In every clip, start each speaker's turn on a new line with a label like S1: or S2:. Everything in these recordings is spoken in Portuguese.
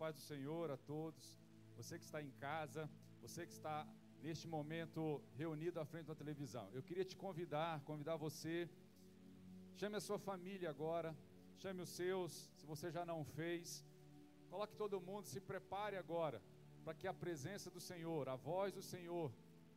S1: paz do Senhor a todos. Você que está em casa, você que está neste momento reunido à frente da televisão. Eu queria te convidar, convidar você. Chame a sua família agora, chame os seus, se você já não fez. Coloque todo mundo, se prepare agora para que a presença do Senhor, a voz do Senhor,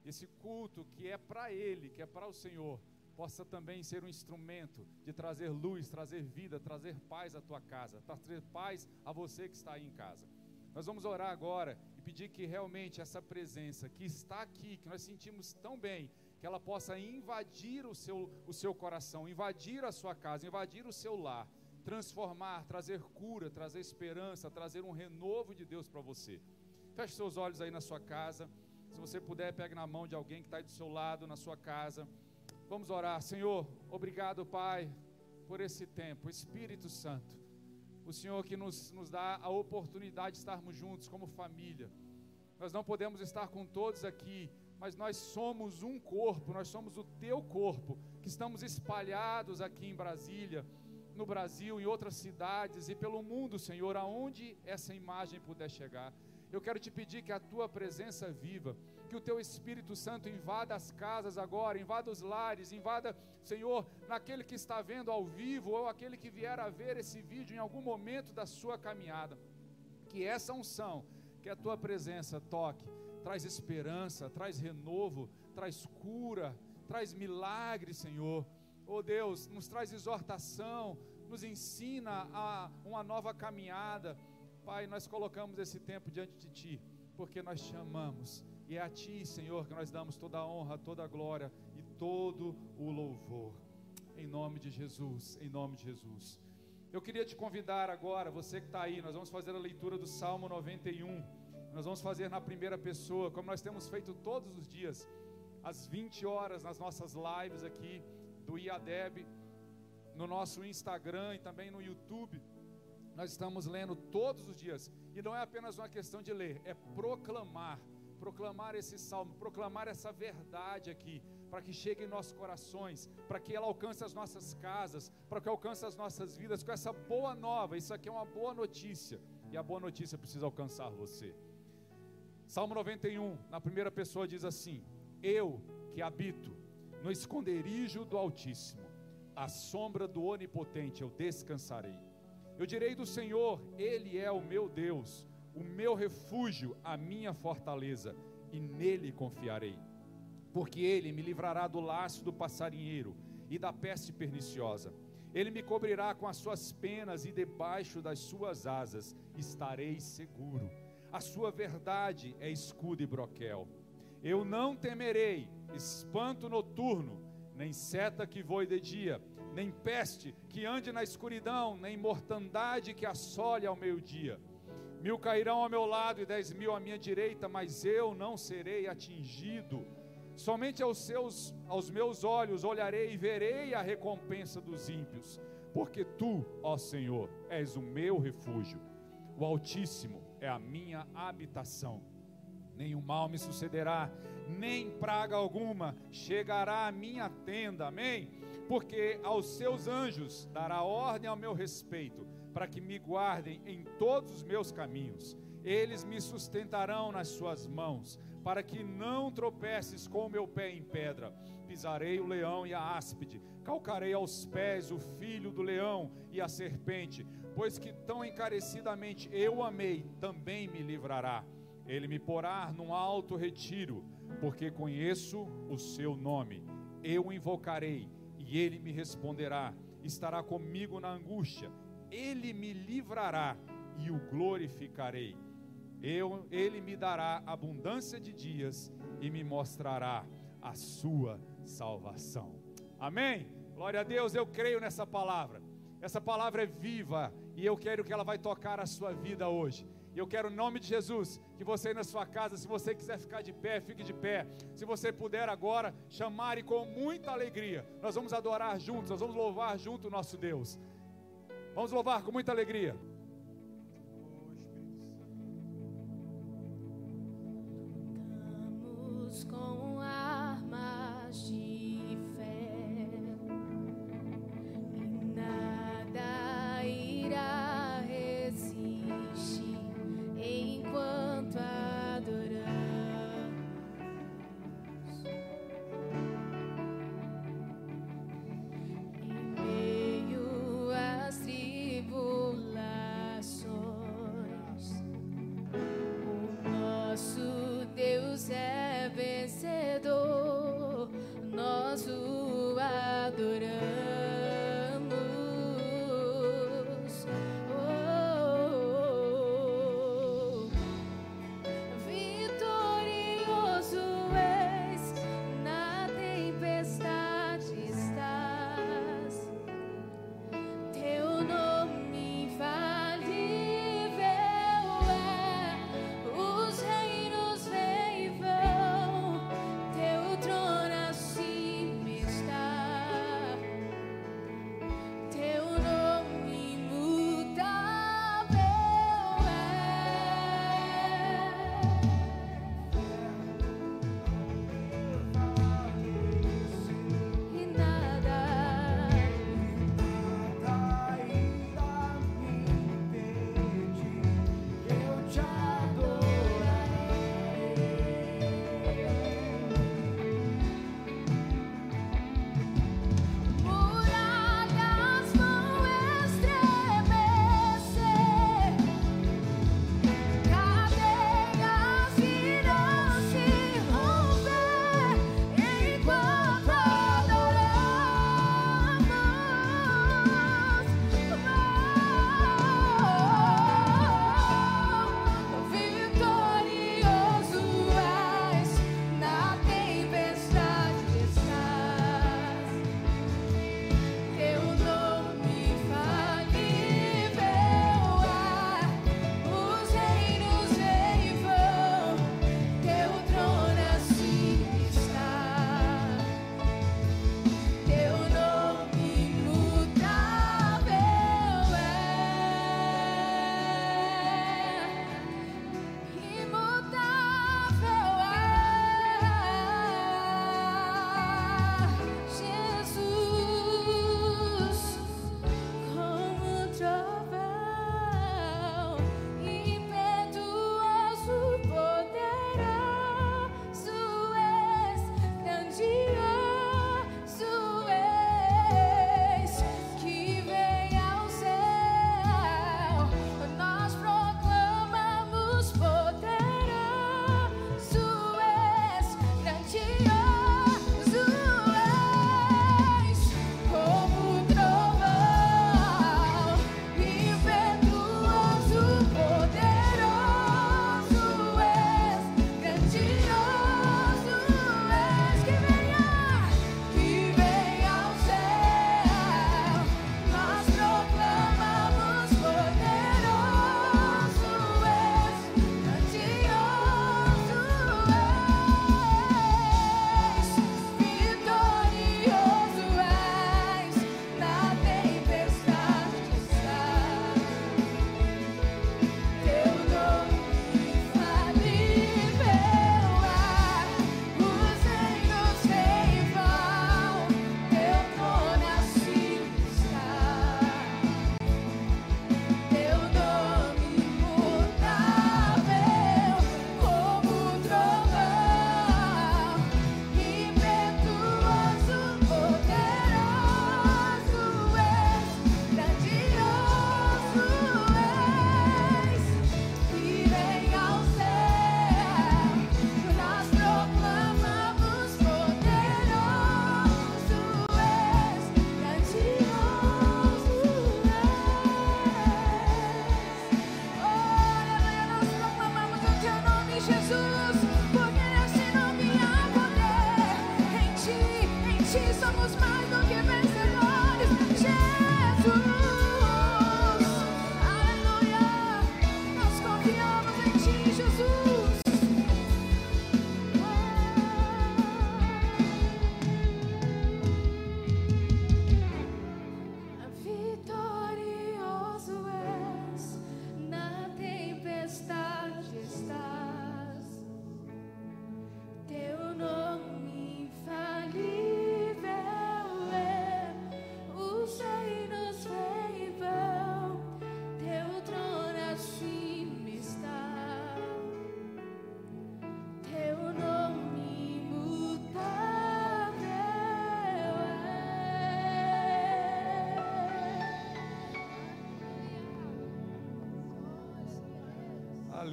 S1: esse culto que é para Ele, que é para o Senhor, possa também ser um instrumento de trazer luz, trazer vida, trazer paz à tua casa, trazer paz a você que está aí em casa. Nós vamos orar agora e pedir que realmente essa presença que está aqui, que nós sentimos tão bem, que ela possa invadir o seu, o seu coração, invadir a sua casa, invadir o seu lar, transformar, trazer cura, trazer esperança, trazer um renovo de Deus para você. Feche seus olhos aí na sua casa. Se você puder, pegue na mão de alguém que está aí do seu lado, na sua casa. Vamos orar. Senhor, obrigado, Pai, por esse tempo. Espírito Santo, o Senhor que nos, nos dá a oportunidade de estarmos juntos como família. Nós não podemos estar com todos aqui, mas nós somos um corpo, nós somos o teu corpo, que estamos espalhados aqui em Brasília, no Brasil, em outras cidades e pelo mundo, Senhor, aonde essa imagem puder chegar. Eu quero te pedir que a tua presença viva, que o teu Espírito Santo invada as casas agora, invada os lares, invada, Senhor, naquele que está vendo ao vivo ou aquele que vier a ver esse vídeo em algum momento da sua caminhada. Que essa unção, que a tua presença toque, traz esperança, traz renovo, traz cura, traz milagre, Senhor. Oh Deus, nos traz exortação, nos ensina a uma nova caminhada Pai, nós colocamos esse tempo diante de Ti, porque nós te amamos. E é a Ti, Senhor, que nós damos toda a honra, toda a glória e todo o louvor. Em nome de Jesus, em nome de Jesus. Eu queria te convidar agora, você que está aí, nós vamos fazer a leitura do Salmo 91. Nós vamos fazer na primeira pessoa, como nós temos feito todos os dias, às 20 horas nas nossas lives aqui do IADEB, no nosso Instagram e também no YouTube. Nós estamos lendo todos os dias, e não é apenas uma questão de ler, é proclamar, proclamar esse salmo, proclamar essa verdade aqui, para que chegue em nossos corações, para que ela alcance as nossas casas, para que alcance as nossas vidas com essa boa nova. Isso aqui é uma boa notícia, e a boa notícia precisa alcançar você. Salmo 91, na primeira pessoa diz assim: Eu que habito no esconderijo do Altíssimo, à sombra do Onipotente eu descansarei. Eu direi do Senhor: Ele é o meu Deus, o meu refúgio, a minha fortaleza, e nele confiarei. Porque ele me livrará do laço do passarinheiro e da peste perniciosa. Ele me cobrirá com as suas penas e debaixo das suas asas estarei seguro. A sua verdade é escudo e broquel. Eu não temerei espanto noturno, nem seta que voe de dia nem peste que ande na escuridão, nem mortandade que assole ao meio-dia. Mil cairão ao meu lado e dez mil à minha direita, mas eu não serei atingido. Somente aos seus, aos meus olhos olharei e verei a recompensa dos ímpios, porque tu, ó Senhor, és o meu refúgio. O Altíssimo é a minha habitação. Nenhum mal me sucederá, nem praga alguma chegará à minha tenda. Amém porque aos seus anjos dará ordem ao meu respeito, para que me guardem em todos os meus caminhos. Eles me sustentarão nas suas mãos, para que não tropeces com o meu pé em pedra. Pisarei o leão e a áspide, calcarei aos pés o filho do leão e a serpente, pois que tão encarecidamente eu amei, também me livrará. Ele me porá num alto retiro, porque conheço o seu nome. Eu o invocarei e ele me responderá, estará comigo na angústia, ele me livrará e o glorificarei. Eu, ele me dará abundância de dias e me mostrará a sua salvação. Amém? Glória a Deus, eu creio nessa palavra. Essa palavra é viva e eu quero que ela vai tocar a sua vida hoje. E eu quero, em nome de Jesus, que você aí na sua casa, se você quiser ficar de pé, fique de pé. Se você puder agora, chamar e com muita alegria, nós vamos adorar juntos, nós vamos louvar junto o nosso Deus. Vamos louvar com muita alegria.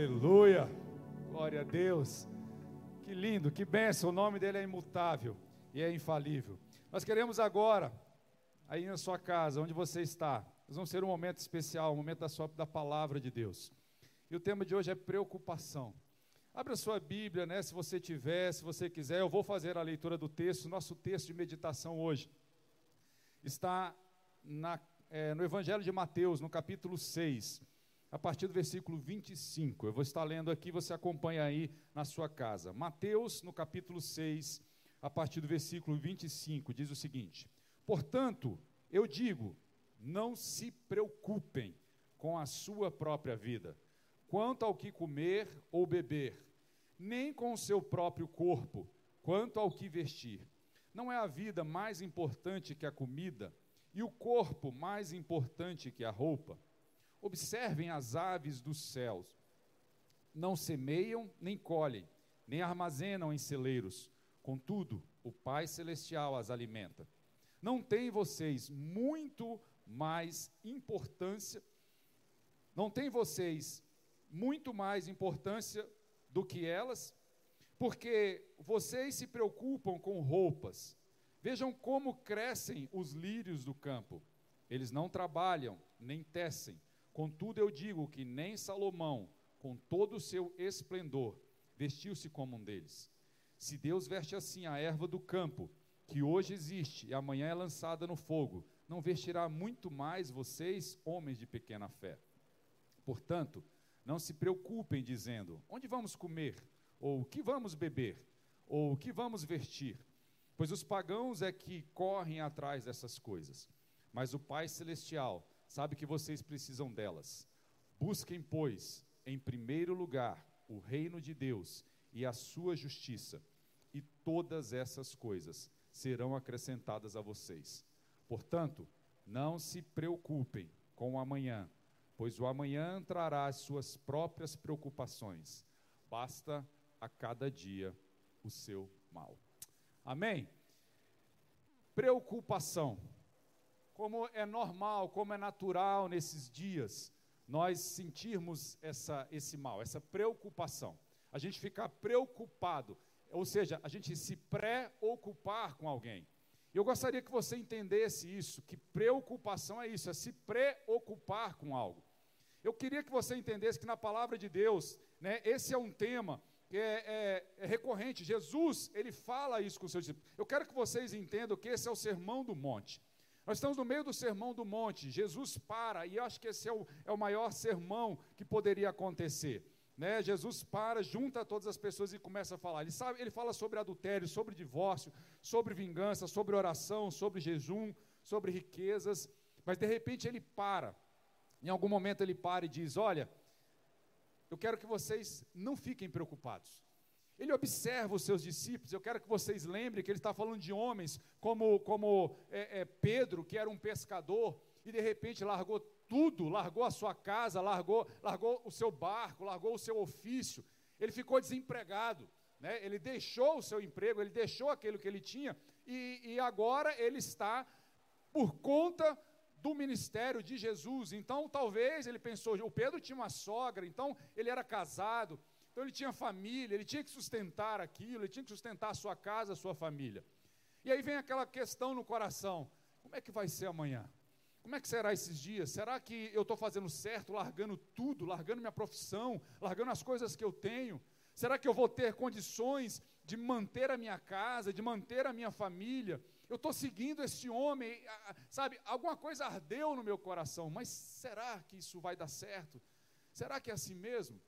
S1: Aleluia. Glória a Deus. Que lindo, que benção. O nome dele é imutável e é infalível. Nós queremos agora, aí na sua casa, onde você está, nós vamos ter um momento especial, um momento da, sua, da palavra de Deus. E o tema de hoje é preocupação. Abra sua Bíblia, né, se você tiver, se você quiser, eu vou fazer a leitura do texto. Nosso texto de meditação hoje está na, é, no Evangelho de Mateus, no capítulo 6 a partir do versículo 25. Eu vou estar lendo aqui, você acompanha aí na sua casa. Mateus, no capítulo 6, a partir do versículo 25, diz o seguinte: Portanto, eu digo, não se preocupem com a sua própria vida, quanto ao que comer ou beber, nem com o seu próprio corpo, quanto ao que vestir. Não é a vida mais importante que a comida, e o corpo mais importante que a roupa? Observem as aves dos céus. Não semeiam, nem colhem, nem armazenam em celeiros. Contudo, o Pai Celestial as alimenta. Não tem vocês muito mais importância, não tem vocês muito mais importância do que elas? Porque vocês se preocupam com roupas. Vejam como crescem os lírios do campo. Eles não trabalham, nem tecem. Contudo, eu digo que nem Salomão, com todo o seu esplendor, vestiu-se como um deles. Se Deus veste assim a erva do campo, que hoje existe e amanhã é lançada no fogo, não vestirá muito mais vocês, homens de pequena fé. Portanto, não se preocupem dizendo: onde vamos comer? Ou o que vamos beber? Ou o que vamos vestir? Pois os pagãos é que correm atrás dessas coisas. Mas o Pai Celestial sabe que vocês precisam delas. Busquem, pois, em primeiro lugar o reino de Deus e a sua justiça, e todas essas coisas serão acrescentadas a vocês. Portanto, não se preocupem com o amanhã, pois o amanhã trará as suas próprias preocupações. Basta a cada dia o seu mal. Amém? Preocupação como é normal, como é natural nesses dias, nós sentirmos essa, esse mal, essa preocupação. A gente ficar preocupado, ou seja, a gente se preocupar com alguém. Eu gostaria que você entendesse isso, que preocupação é isso, é se preocupar com algo. Eu queria que você entendesse que na palavra de Deus, né, esse é um tema que é, é, é, recorrente. Jesus, ele fala isso com seus discípulos. Eu quero que vocês entendam que esse é o sermão do monte. Nós estamos no meio do sermão do monte, Jesus para, e eu acho que esse é o, é o maior sermão que poderia acontecer. Né? Jesus para, junta todas as pessoas e começa a falar. Ele, sabe, ele fala sobre adultério, sobre divórcio, sobre vingança, sobre oração, sobre jejum, sobre riquezas, mas de repente ele para. Em algum momento ele para e diz: Olha, eu quero que vocês não fiquem preocupados. Ele observa os seus discípulos. Eu quero que vocês lembrem que ele está falando de homens como, como é, é, Pedro, que era um pescador, e de repente largou tudo, largou a sua casa, largou, largou o seu barco, largou o seu ofício. Ele ficou desempregado. Né? Ele deixou o seu emprego, ele deixou aquilo que ele tinha, e, e agora ele está por conta do ministério de Jesus. Então, talvez ele pensou, o Pedro tinha uma sogra, então ele era casado, então ele tinha família, ele tinha que sustentar aquilo, ele tinha que sustentar a sua casa, a sua família. E aí vem aquela questão no coração: como é que vai ser amanhã? Como é que será esses dias? Será que eu estou fazendo certo, largando tudo, largando minha profissão, largando as coisas que eu tenho? Será que eu vou ter condições de manter a minha casa, de manter a minha família? Eu estou seguindo esse homem, sabe? Alguma coisa ardeu no meu coração, mas será que isso vai dar certo? Será que é assim mesmo?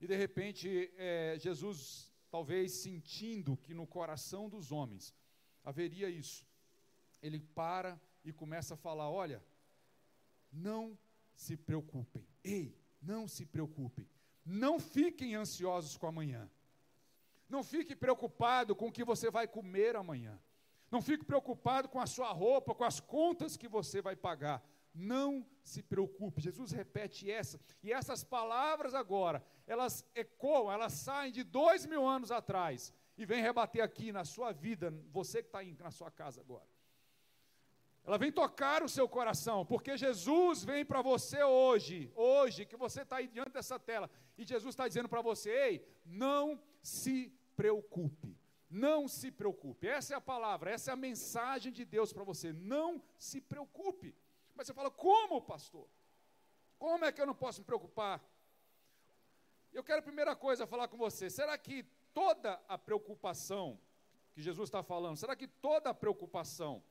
S1: E de repente, é, Jesus, talvez sentindo que no coração dos homens haveria isso, ele para e começa a falar: Olha, não se preocupem, ei, não se preocupem, não fiquem ansiosos com amanhã, não fique preocupado com o que você vai comer amanhã, não fique preocupado com a sua roupa, com as contas que você vai pagar. Não se preocupe. Jesus repete essa. E essas palavras agora, elas ecoam, elas saem de dois mil anos atrás e vem rebater aqui na sua vida, você que está na sua casa agora. Ela vem tocar o seu coração, porque Jesus vem para você hoje, hoje, que você está aí diante dessa tela, e Jesus está dizendo para você: ei, não se preocupe, não se preocupe. Essa é a palavra, essa é a mensagem de Deus para você. Não se preocupe. Mas você fala, como, pastor? Como é que eu não posso me preocupar? Eu quero, primeira coisa, falar com você: será que toda a preocupação que Jesus está falando, será que toda a preocupação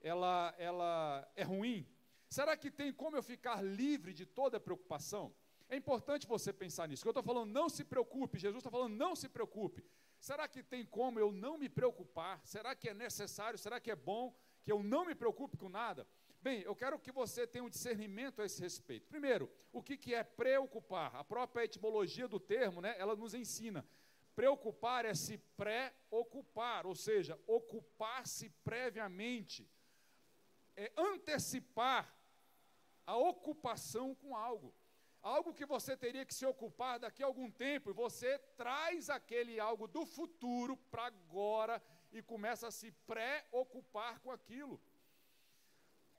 S1: ela, ela é ruim? Será que tem como eu ficar livre de toda preocupação? É importante você pensar nisso. Que eu estou falando, não se preocupe. Jesus está falando, não se preocupe. Será que tem como eu não me preocupar? Será que é necessário? Será que é bom que eu não me preocupe com nada? Bem, eu quero que você tenha um discernimento a esse respeito. Primeiro, o que, que é preocupar? A própria etimologia do termo, né, ela nos ensina. Preocupar é se pré-ocupar, ou seja, ocupar-se previamente é antecipar a ocupação com algo. Algo que você teria que se ocupar daqui a algum tempo, e você traz aquele algo do futuro para agora e começa a se preocupar com aquilo.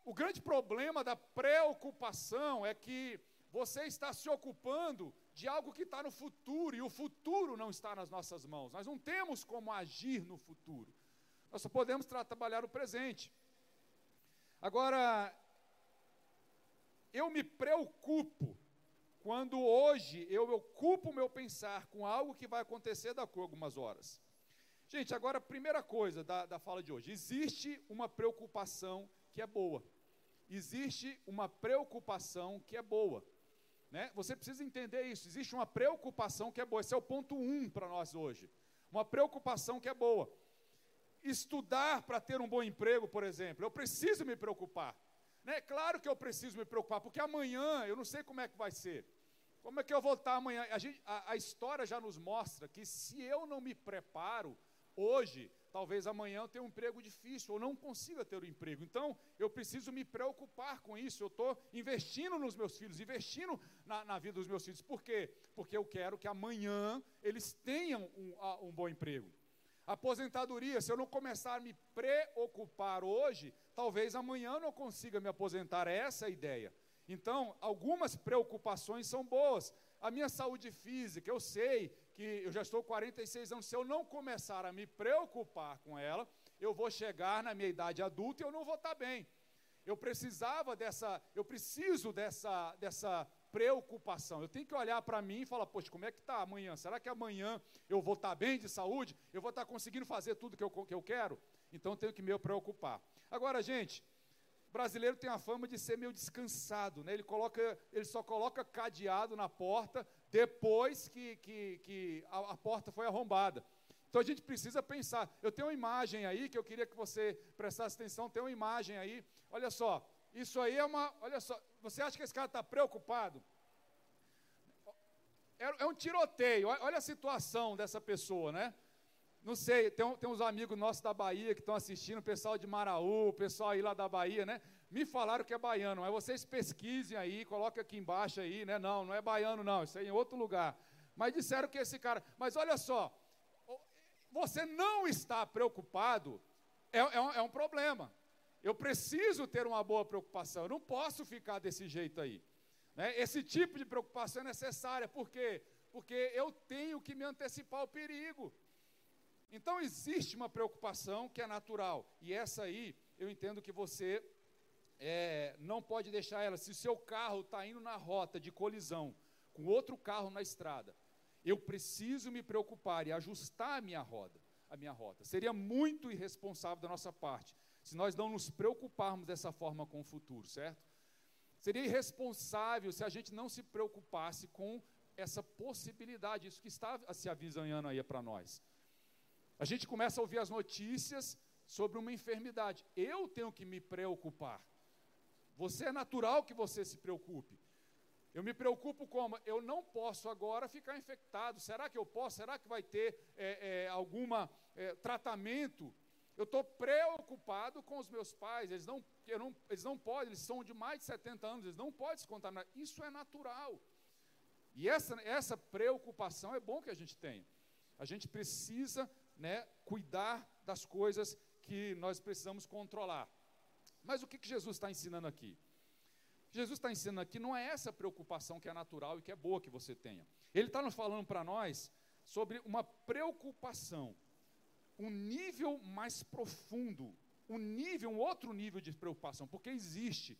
S1: O grande problema da preocupação é que você está se ocupando de algo que está no futuro, e o futuro não está nas nossas mãos. Nós não temos como agir no futuro. Nós só podemos trabalhar o presente. Agora, eu me preocupo quando hoje eu ocupo o meu pensar com algo que vai acontecer daqui a algumas horas. Gente, agora, primeira coisa da, da fala de hoje: existe uma preocupação que é boa. Existe uma preocupação que é boa. Né? Você precisa entender isso. Existe uma preocupação que é boa. Esse é o ponto um para nós hoje. Uma preocupação que é boa estudar para ter um bom emprego, por exemplo, eu preciso me preocupar. Né? Claro que eu preciso me preocupar, porque amanhã eu não sei como é que vai ser. Como é que eu vou estar amanhã? A, gente, a, a história já nos mostra que se eu não me preparo hoje, talvez amanhã eu tenha um emprego difícil ou não consiga ter um emprego. Então, eu preciso me preocupar com isso. Eu estou investindo nos meus filhos, investindo na, na, vida dos meus filhos. Por quê? Porque eu quero que amanhã eles tenham um, um bom emprego. Aposentadoria, se eu não começar a me preocupar hoje, talvez amanhã eu não consiga me aposentar. Essa é a ideia. Então, algumas preocupações são boas. A minha saúde física, eu sei que eu já estou 46 anos, se eu não começar a me preocupar com ela, eu vou chegar na minha idade adulta e eu não vou estar bem. Eu precisava dessa, eu preciso dessa, dessa preocupação. Eu tenho que olhar para mim e falar, poxa, como é que está amanhã? Será que amanhã eu vou estar tá bem de saúde? Eu vou estar tá conseguindo fazer tudo que eu, que eu quero? Então eu tenho que me preocupar. Agora, gente, brasileiro tem a fama de ser meio descansado, né? Ele, coloca, ele só coloca cadeado na porta depois que, que, que a, a porta foi arrombada. Então a gente precisa pensar. Eu tenho uma imagem aí que eu queria que você prestasse atenção. Tem uma imagem aí. Olha só, isso aí é uma. Olha só, você acha que esse cara está preocupado? É, é, um tiroteio. Olha a situação dessa pessoa, né? Não sei, tem, tem uns amigos nossos da Bahia que estão assistindo, o pessoal de Maraú, o pessoal aí lá da Bahia, né? Me falaram que é baiano, mas vocês pesquisem aí, coloquem aqui embaixo aí, né? Não, não é baiano, não, isso é em outro lugar. Mas disseram que esse cara. Mas olha só, você não está preocupado, é, é, um, é um problema. Eu preciso ter uma boa preocupação, eu não posso ficar desse jeito aí. Né? Esse tipo de preocupação é necessária, por quê? Porque eu tenho que me antecipar ao perigo. Então existe uma preocupação que é natural, e essa aí eu entendo que você é, não pode deixar ela. Se o seu carro está indo na rota de colisão com outro carro na estrada, eu preciso me preocupar e ajustar a minha roda, a minha rota. Seria muito irresponsável da nossa parte se nós não nos preocuparmos dessa forma com o futuro, certo? Seria irresponsável se a gente não se preocupasse com essa possibilidade, isso que está se avisanhando aí para nós. A gente começa a ouvir as notícias sobre uma enfermidade. Eu tenho que me preocupar. Você é natural que você se preocupe. Eu me preocupo como? Eu não posso agora ficar infectado. Será que eu posso? Será que vai ter é, é, algum é, tratamento eu estou preocupado com os meus pais, eles não, não, eles não podem, eles são de mais de 70 anos, eles não podem se contaminar. Isso é natural. E essa, essa preocupação é bom que a gente tenha. A gente precisa né, cuidar das coisas que nós precisamos controlar. Mas o que, que Jesus está ensinando aqui? Jesus está ensinando aqui não é essa preocupação que é natural e que é boa que você tenha. Ele está nos falando para nós sobre uma preocupação, um nível mais profundo, um nível, um outro nível de preocupação, porque existe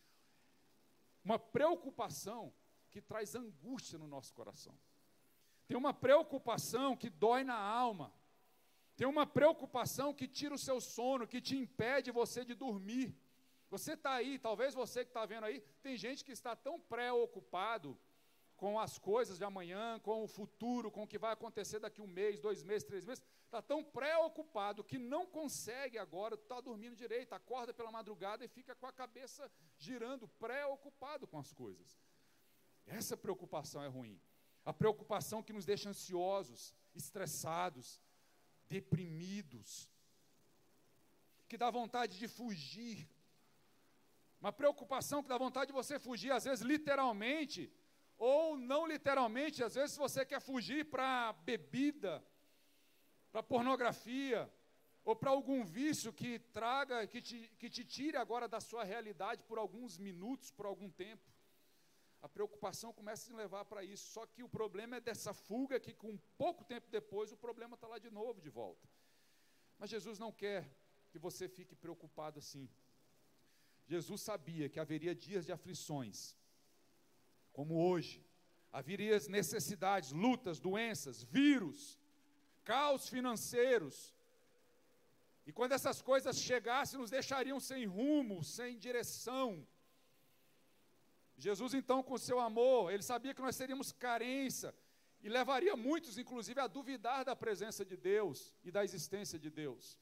S1: uma preocupação que traz angústia no nosso coração. Tem uma preocupação que dói na alma. Tem uma preocupação que tira o seu sono, que te impede você de dormir. Você está aí, talvez você que está vendo aí, tem gente que está tão preocupado com as coisas de amanhã, com o futuro, com o que vai acontecer daqui um mês, dois meses, três meses, está tão preocupado que não consegue agora estar tá dormindo direito, acorda pela madrugada e fica com a cabeça girando, preocupado com as coisas. Essa preocupação é ruim. A preocupação que nos deixa ansiosos, estressados, deprimidos, que dá vontade de fugir. Uma preocupação que dá vontade de você fugir, às vezes literalmente, ou não literalmente, às vezes você quer fugir para bebida, para pornografia, ou para algum vício que traga, que te, que te tire agora da sua realidade por alguns minutos, por algum tempo a preocupação começa a se levar para isso. Só que o problema é dessa fuga que, com pouco tempo depois, o problema está lá de novo, de volta. Mas Jesus não quer que você fique preocupado assim. Jesus sabia que haveria dias de aflições, como hoje. Haveria necessidades, lutas, doenças, vírus, caos financeiros. E quando essas coisas chegassem, nos deixariam sem rumo, sem direção Jesus, então, com seu amor, ele sabia que nós teríamos carência e levaria muitos, inclusive, a duvidar da presença de Deus e da existência de Deus.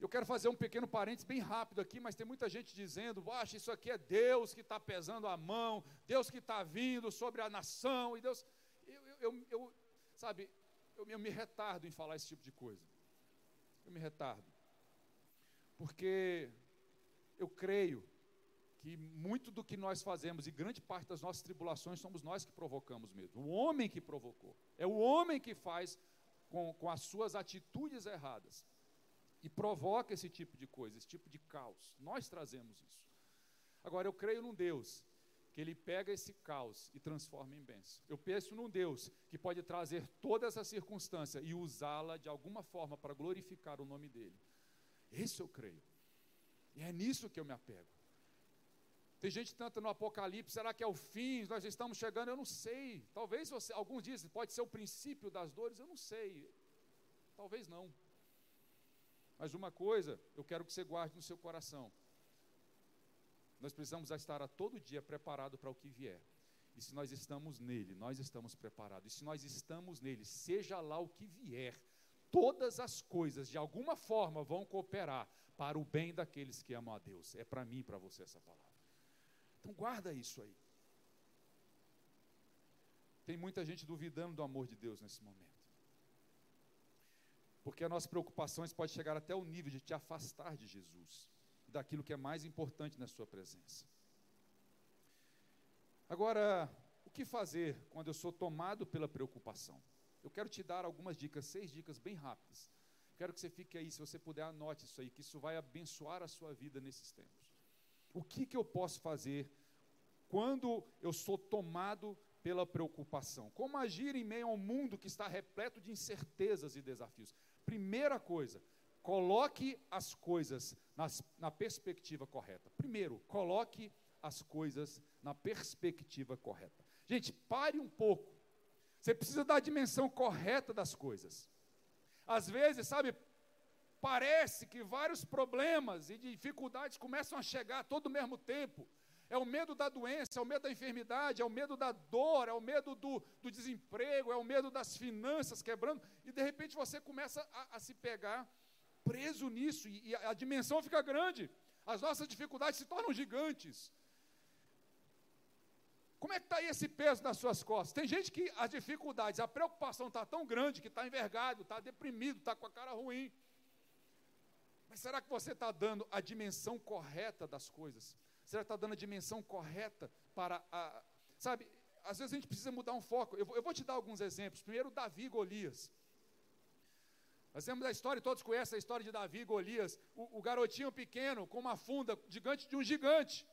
S1: Eu quero fazer um pequeno parênteses bem rápido aqui, mas tem muita gente dizendo: acha isso aqui é Deus que está pesando a mão, Deus que está vindo sobre a nação, e Deus. Eu, eu, eu sabe, eu, eu me retardo em falar esse tipo de coisa. Eu me retardo. Porque eu creio que muito do que nós fazemos e grande parte das nossas tribulações somos nós que provocamos mesmo. O homem que provocou. É o homem que faz com, com as suas atitudes erradas e provoca esse tipo de coisa, esse tipo de caos. Nós trazemos isso. Agora, eu creio num Deus que ele pega esse caos e transforma em bênção. Eu penso num Deus que pode trazer toda essa circunstância e usá-la de alguma forma para glorificar o nome dele. Isso eu creio. E é nisso que eu me apego. Tem gente tanto no Apocalipse, será que é o fim? Nós estamos chegando, eu não sei. Talvez você, alguns dizem, pode ser o princípio das dores, eu não sei. Talvez não. Mas uma coisa, eu quero que você guarde no seu coração. Nós precisamos estar a todo dia preparado para o que vier. E se nós estamos nele, nós estamos preparados. E se nós estamos nele, seja lá o que vier, todas as coisas de alguma forma vão cooperar para o bem daqueles que amam a Deus. É para mim e para você essa palavra. Então guarda isso aí. Tem muita gente duvidando do amor de Deus nesse momento. Porque as nossas preocupações podem chegar até o nível de te afastar de Jesus, daquilo que é mais importante na sua presença. Agora, o que fazer quando eu sou tomado pela preocupação? Eu quero te dar algumas dicas, seis dicas bem rápidas. Quero que você fique aí, se você puder, anote isso aí, que isso vai abençoar a sua vida nesses tempos. O que, que eu posso fazer quando eu sou tomado pela preocupação? Como agir em meio ao mundo que está repleto de incertezas e desafios? Primeira coisa, coloque as coisas nas, na perspectiva correta. Primeiro, coloque as coisas na perspectiva correta. Gente, pare um pouco. Você precisa dar a dimensão correta das coisas. Às vezes, sabe, parece que vários problemas e dificuldades começam a chegar todo o mesmo tempo. É o medo da doença, é o medo da enfermidade, é o medo da dor, é o medo do, do desemprego, é o medo das finanças quebrando, e de repente você começa a, a se pegar preso nisso, e, e a, a dimensão fica grande, as nossas dificuldades se tornam gigantes. Como é que está aí esse peso nas suas costas? Tem gente que as dificuldades, a preocupação está tão grande que está envergado, está deprimido, está com a cara ruim. Mas será que você está dando a dimensão correta das coisas? Será que está dando a dimensão correta para a. Sabe, às vezes a gente precisa mudar um foco. Eu vou, eu vou te dar alguns exemplos. Primeiro, Davi e Golias. Nós temos a história, todos conhecem a história de Davi e Golias, o, o garotinho pequeno com uma funda gigante de um gigante.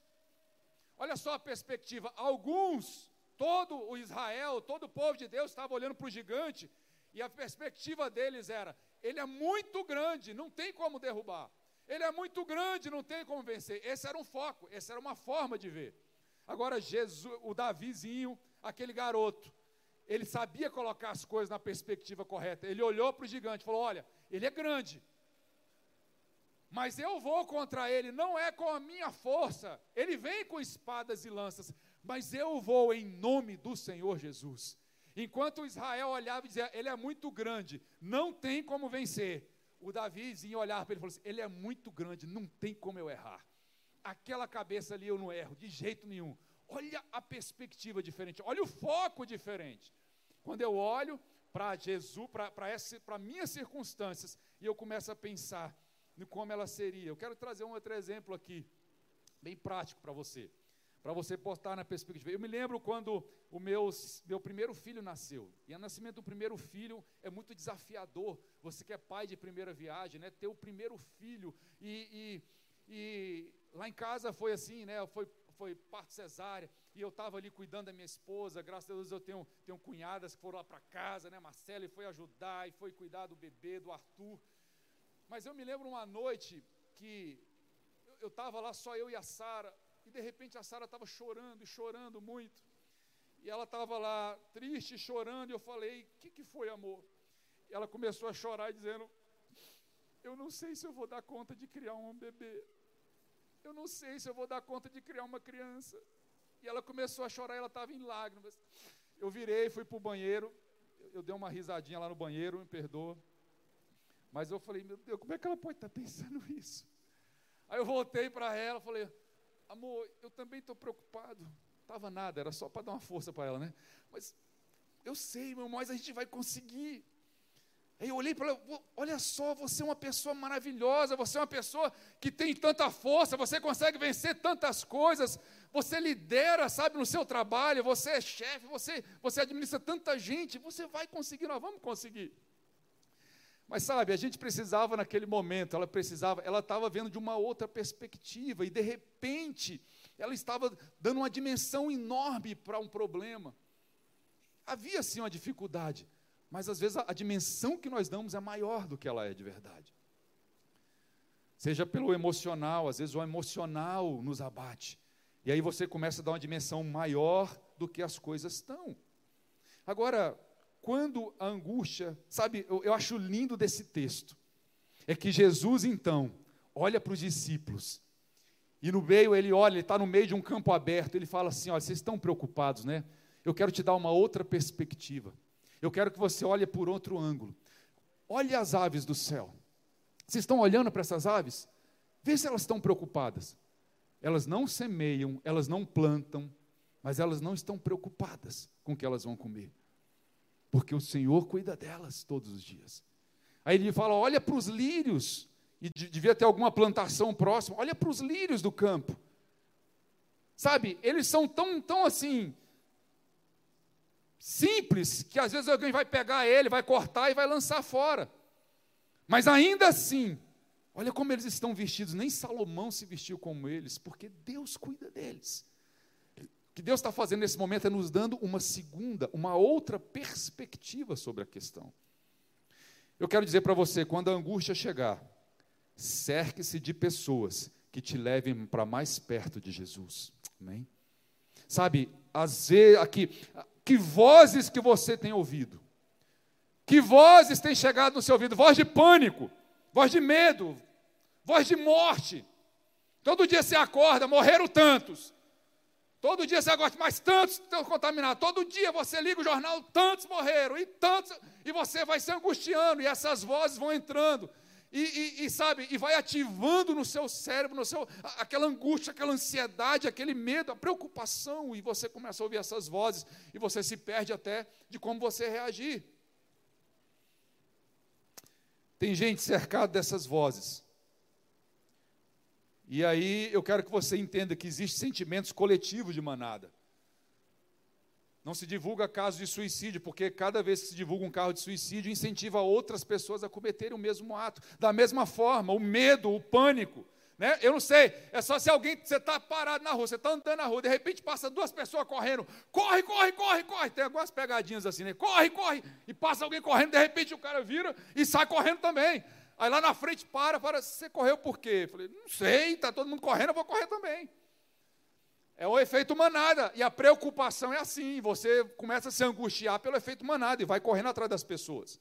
S1: Olha só a perspectiva. Alguns, todo o Israel, todo o povo de Deus estava olhando para o gigante e a perspectiva deles era: ele é muito grande, não tem como derrubar. Ele é muito grande, não tem como vencer. Esse era um foco, essa era uma forma de ver. Agora, Jesus, o Davizinho, aquele garoto, ele sabia colocar as coisas na perspectiva correta. Ele olhou para o gigante e falou: Olha, ele é grande, mas eu vou contra ele, não é com a minha força. Ele vem com espadas e lanças, mas eu vou em nome do Senhor Jesus. Enquanto Israel olhava e dizia: Ele é muito grande, não tem como vencer. O Davizinho olhava para ele e falou assim: Ele é muito grande, não tem como eu errar. Aquela cabeça ali eu não erro, de jeito nenhum. Olha a perspectiva diferente, olha o foco diferente. Quando eu olho para Jesus, para minhas circunstâncias, e eu começo a pensar em como ela seria. Eu quero trazer um outro exemplo aqui, bem prático para você, para você postar na perspectiva. Eu me lembro quando o meu, meu primeiro filho nasceu, e o nascimento do primeiro filho é muito desafiador. Você que é pai de primeira viagem, né, ter o primeiro filho, e, e, e lá em casa foi assim, né, foi foi parte cesárea, e eu estava ali cuidando da minha esposa, graças a Deus eu tenho, tenho cunhadas que foram lá para casa, né, Marcela, e foi ajudar, e foi cuidar do bebê, do Arthur, mas eu me lembro uma noite que eu estava lá só eu e a Sara, e de repente a Sara estava chorando e chorando muito. E ela estava lá triste, chorando, e eu falei: O que, que foi, amor? E ela começou a chorar, dizendo: Eu não sei se eu vou dar conta de criar um bebê. Eu não sei se eu vou dar conta de criar uma criança. E ela começou a chorar, ela estava em lágrimas. Eu virei, fui para o banheiro, eu dei uma risadinha lá no banheiro, me perdoa. Mas eu falei, meu Deus, como é que ela pode estar pensando isso? Aí eu voltei para ela, falei, amor, eu também estou preocupado. Estava nada, era só para dar uma força para ela, né? Mas eu sei, meu, mas a gente vai conseguir. Aí eu olhei para ela, olha só, você é uma pessoa maravilhosa, você é uma pessoa que tem tanta força, você consegue vencer tantas coisas, você lidera, sabe, no seu trabalho, você é chefe, você, você administra tanta gente, você vai conseguir, nós vamos conseguir. Mas sabe, a gente precisava naquele momento, ela precisava, ela estava vendo de uma outra perspectiva e de repente ela estava dando uma dimensão enorme para um problema. Havia sim uma dificuldade, mas às vezes a, a dimensão que nós damos é maior do que ela é de verdade. Seja pelo emocional, às vezes o emocional nos abate. E aí você começa a dar uma dimensão maior do que as coisas estão. Agora, quando a angústia, sabe, eu, eu acho lindo desse texto, é que Jesus então olha para os discípulos, e no meio ele olha, ele está no meio de um campo aberto, ele fala assim: olha, vocês estão preocupados, né? Eu quero te dar uma outra perspectiva. Eu quero que você olhe por outro ângulo. Olhe as aves do céu. Vocês estão olhando para essas aves? Vê se elas estão preocupadas. Elas não semeiam, elas não plantam, mas elas não estão preocupadas com o que elas vão comer porque o Senhor cuida delas todos os dias. Aí ele fala: olha para os lírios, e devia ter alguma plantação próxima, olha para os lírios do campo. Sabe, eles são tão, tão assim, simples, que às vezes alguém vai pegar ele, vai cortar e vai lançar fora. Mas ainda assim, olha como eles estão vestidos, nem Salomão se vestiu como eles, porque Deus cuida deles que Deus está fazendo nesse momento é nos dando uma segunda, uma outra perspectiva sobre a questão. Eu quero dizer para você, quando a angústia chegar, cerque-se de pessoas que te levem para mais perto de Jesus. Amém? Sabe, às vezes, aqui, que vozes que você tem ouvido? Que vozes têm chegado no seu ouvido? Voz de pânico, voz de medo, voz de morte. Todo dia você acorda, morreram tantos. Todo dia você gosta, mas tantos estão contaminados. Todo dia você liga o jornal, tantos morreram, e tantos, e você vai se angustiando, e essas vozes vão entrando. E, e, e, sabe, e vai ativando no seu cérebro, no seu, aquela angústia, aquela ansiedade, aquele medo, a preocupação, e você começa a ouvir essas vozes, e você se perde até de como você reagir. Tem gente cercada dessas vozes, e aí eu quero que você entenda que existem sentimentos coletivos de manada. Não se divulga casos de suicídio, porque cada vez que se divulga um caso de suicídio, incentiva outras pessoas a cometerem o mesmo ato. Da mesma forma, o medo, o pânico. Né? Eu não sei, é só se alguém, você está parado na rua, você está andando na rua, de repente passa duas pessoas correndo, corre, corre, corre, corre. Tem algumas pegadinhas assim, né? Corre, corre, e passa alguém correndo, de repente o cara vira e sai correndo também. Aí lá na frente para, para, você correu por quê? Eu falei, não sei, está todo mundo correndo, eu vou correr também. É o efeito manada. E a preocupação é assim: você começa a se angustiar pelo efeito manada e vai correndo atrás das pessoas.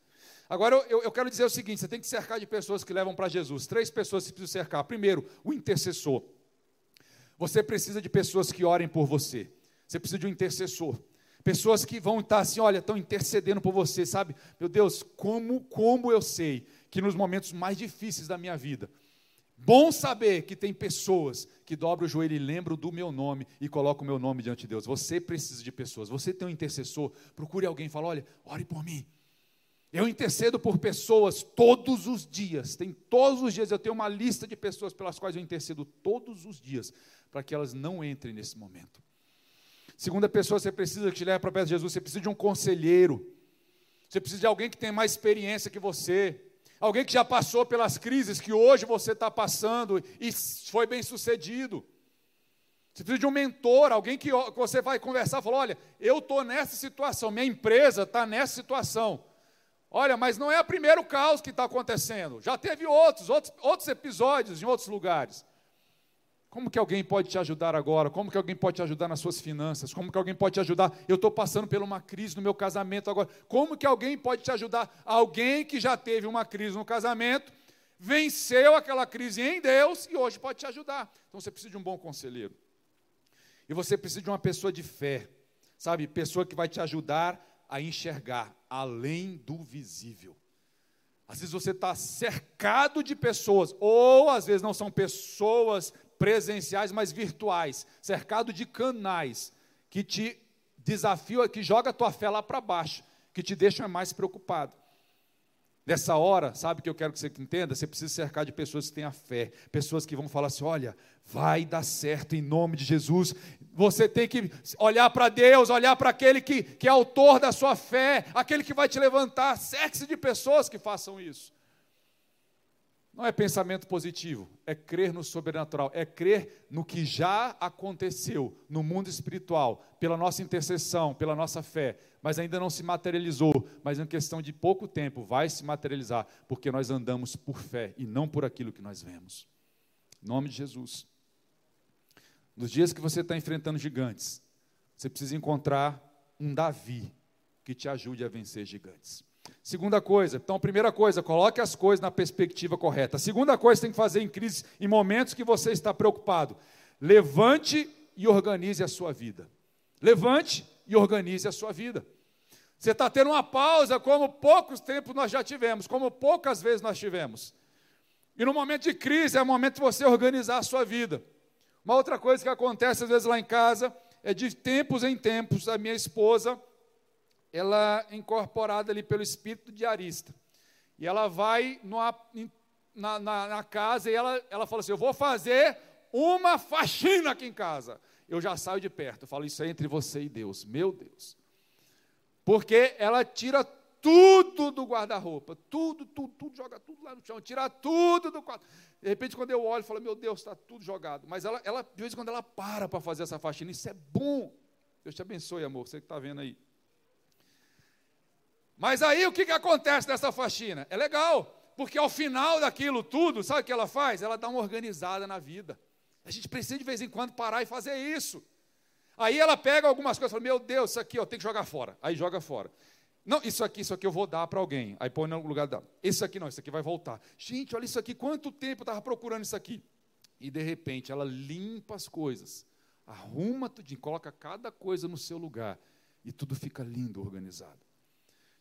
S1: Agora, eu, eu quero dizer o seguinte: você tem que cercar de pessoas que levam para Jesus. Três pessoas você precisa cercar. Primeiro, o intercessor. Você precisa de pessoas que orem por você. Você precisa de um intercessor. Pessoas que vão estar assim, olha, estão intercedendo por você, sabe? Meu Deus, como, como eu sei que nos momentos mais difíceis da minha vida, Bom saber que tem pessoas que dobram o joelho e lembram do meu nome e colocam o meu nome diante de Deus. Você precisa de pessoas. Você tem um intercessor. Procure alguém e fale: olha, ore por mim. Eu intercedo por pessoas todos os dias. Tem todos os dias eu tenho uma lista de pessoas pelas quais eu intercedo todos os dias para que elas não entrem nesse momento. Segunda pessoa, você precisa que te leve para perto de Jesus. Você precisa de um conselheiro. Você precisa de alguém que tem mais experiência que você. Alguém que já passou pelas crises que hoje você está passando e foi bem sucedido. Você precisa de um mentor, alguém que você vai conversar e falar: olha, eu estou nessa situação, minha empresa está nessa situação. Olha, mas não é o primeiro caos que está acontecendo. Já teve outros, outros, outros episódios em outros lugares. Como que alguém pode te ajudar agora? Como que alguém pode te ajudar nas suas finanças? Como que alguém pode te ajudar? Eu estou passando por uma crise no meu casamento agora. Como que alguém pode te ajudar? Alguém que já teve uma crise no casamento, venceu aquela crise em Deus e hoje pode te ajudar. Então você precisa de um bom conselheiro. E você precisa de uma pessoa de fé, sabe? Pessoa que vai te ajudar a enxergar além do visível. Às vezes você está cercado de pessoas, ou às vezes não são pessoas presenciais, mas virtuais, cercado de canais que te desafiam, que joga a tua fé lá para baixo, que te deixam mais preocupado. Nessa hora, sabe o que eu quero que você entenda? Você precisa cercar de pessoas que têm a fé, pessoas que vão falar assim: olha, vai dar certo em nome de Jesus. Você tem que olhar para Deus, olhar para aquele que, que é autor da sua fé, aquele que vai te levantar. Cerque-se de pessoas que façam isso. Não é pensamento positivo, é crer no sobrenatural, é crer no que já aconteceu no mundo espiritual, pela nossa intercessão, pela nossa fé, mas ainda não se materializou, mas em questão de pouco tempo vai se materializar, porque nós andamos por fé e não por aquilo que nós vemos. Em nome de Jesus. Nos dias que você está enfrentando gigantes, você precisa encontrar um Davi que te ajude a vencer gigantes. Segunda coisa, então, primeira coisa, coloque as coisas na perspectiva correta. segunda coisa, tem que fazer em crise, em momentos que você está preocupado. Levante e organize a sua vida. Levante e organize a sua vida. Você está tendo uma pausa, como poucos tempos nós já tivemos, como poucas vezes nós tivemos. E no momento de crise é o momento de você organizar a sua vida. Uma outra coisa que acontece às vezes lá em casa é de tempos em tempos a minha esposa ela é incorporada ali pelo espírito de Arista. E ela vai numa, na, na, na, casa e ela, ela fala assim: Eu vou fazer uma faxina aqui em casa. Eu já saio de perto, eu falo: Isso é entre você e Deus, meu Deus. Porque ela tira tudo do guarda-roupa, tudo, tudo, tudo, joga tudo lá no chão, tira tudo do quarto. De repente, quando eu olho, eu falo: Meu Deus, está tudo jogado. Mas ela, ela, de vez em quando, ela para para fazer essa faxina, isso é bom. Deus te abençoe, amor, você que está vendo aí. Mas aí o que, que acontece nessa faxina? É legal, porque ao final daquilo tudo, sabe o que ela faz? Ela dá uma organizada na vida. A gente precisa de vez em quando parar e fazer isso. Aí ela pega algumas coisas e fala: Meu Deus, isso aqui eu tenho que jogar fora. Aí joga fora. Não, isso aqui, isso aqui eu vou dar para alguém. Aí põe no lugar dela. Isso aqui não, isso aqui vai voltar. Gente, olha isso aqui, quanto tempo eu estava procurando isso aqui. E de repente ela limpa as coisas, arruma tudo, coloca cada coisa no seu lugar. E tudo fica lindo, organizado.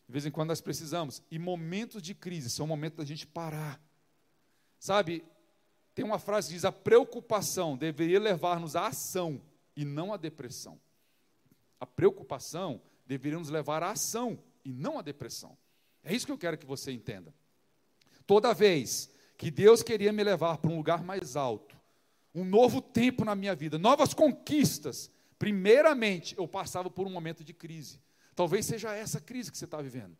S1: De vez em quando nós precisamos. E momentos de crise são momentos da gente parar. Sabe, tem uma frase que diz: a preocupação deveria levar-nos à ação e não à depressão. A preocupação deveria nos levar à ação e não à depressão. É isso que eu quero que você entenda. Toda vez que Deus queria me levar para um lugar mais alto, um novo tempo na minha vida, novas conquistas, Primeiramente, eu passava por um momento de crise. Talvez seja essa crise que você está vivendo.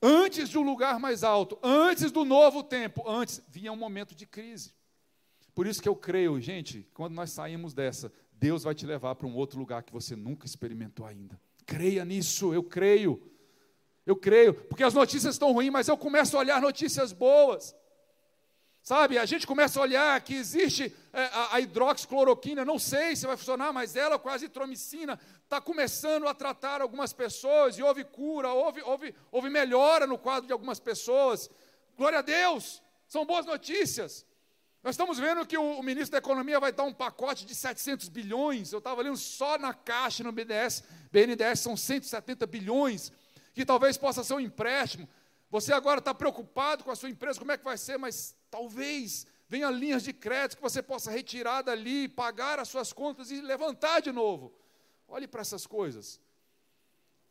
S1: Antes de um lugar mais alto, antes do novo tempo, antes vinha um momento de crise. Por isso que eu creio, gente, quando nós saímos dessa, Deus vai te levar para um outro lugar que você nunca experimentou ainda. Creia nisso, eu creio. Eu creio, porque as notícias estão ruins, mas eu começo a olhar notícias boas. Sabe, a gente começa a olhar que existe é, a, a, hidroxicloroquina, não sei se vai funcionar, mas ela com a azitromicina está começando a tratar algumas pessoas, e houve cura, houve, houve, houve melhora no quadro de algumas pessoas. Glória a Deus, são boas notícias. Nós estamos vendo que o, o ministro da Economia vai dar um pacote de 700 bilhões, eu estava lendo só na Caixa, no BNDES, BNDES são 170 bilhões, que talvez possa ser um empréstimo. Você agora está preocupado com a sua empresa, como é que vai ser, mas talvez venha linhas de crédito que você possa retirar dali, pagar as suas contas e levantar de novo. Olhe para essas coisas.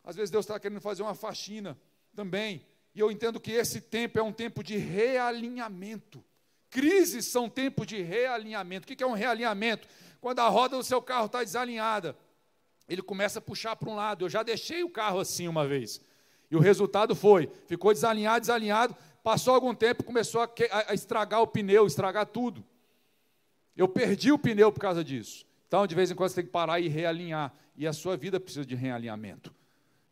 S1: Às vezes Deus está querendo fazer uma faxina também. E eu entendo que esse tempo é um tempo de realinhamento. Crises são tempo de realinhamento. O que é um realinhamento? Quando a roda do seu carro está desalinhada, ele começa a puxar para um lado. Eu já deixei o carro assim uma vez. E o resultado foi, ficou desalinhado, desalinhado, passou algum tempo, começou a, a, estragar o pneu, estragar tudo. Eu perdi o pneu por causa disso. Então, de vez em quando, você tem que parar e realinhar. E a sua vida precisa de realinhamento.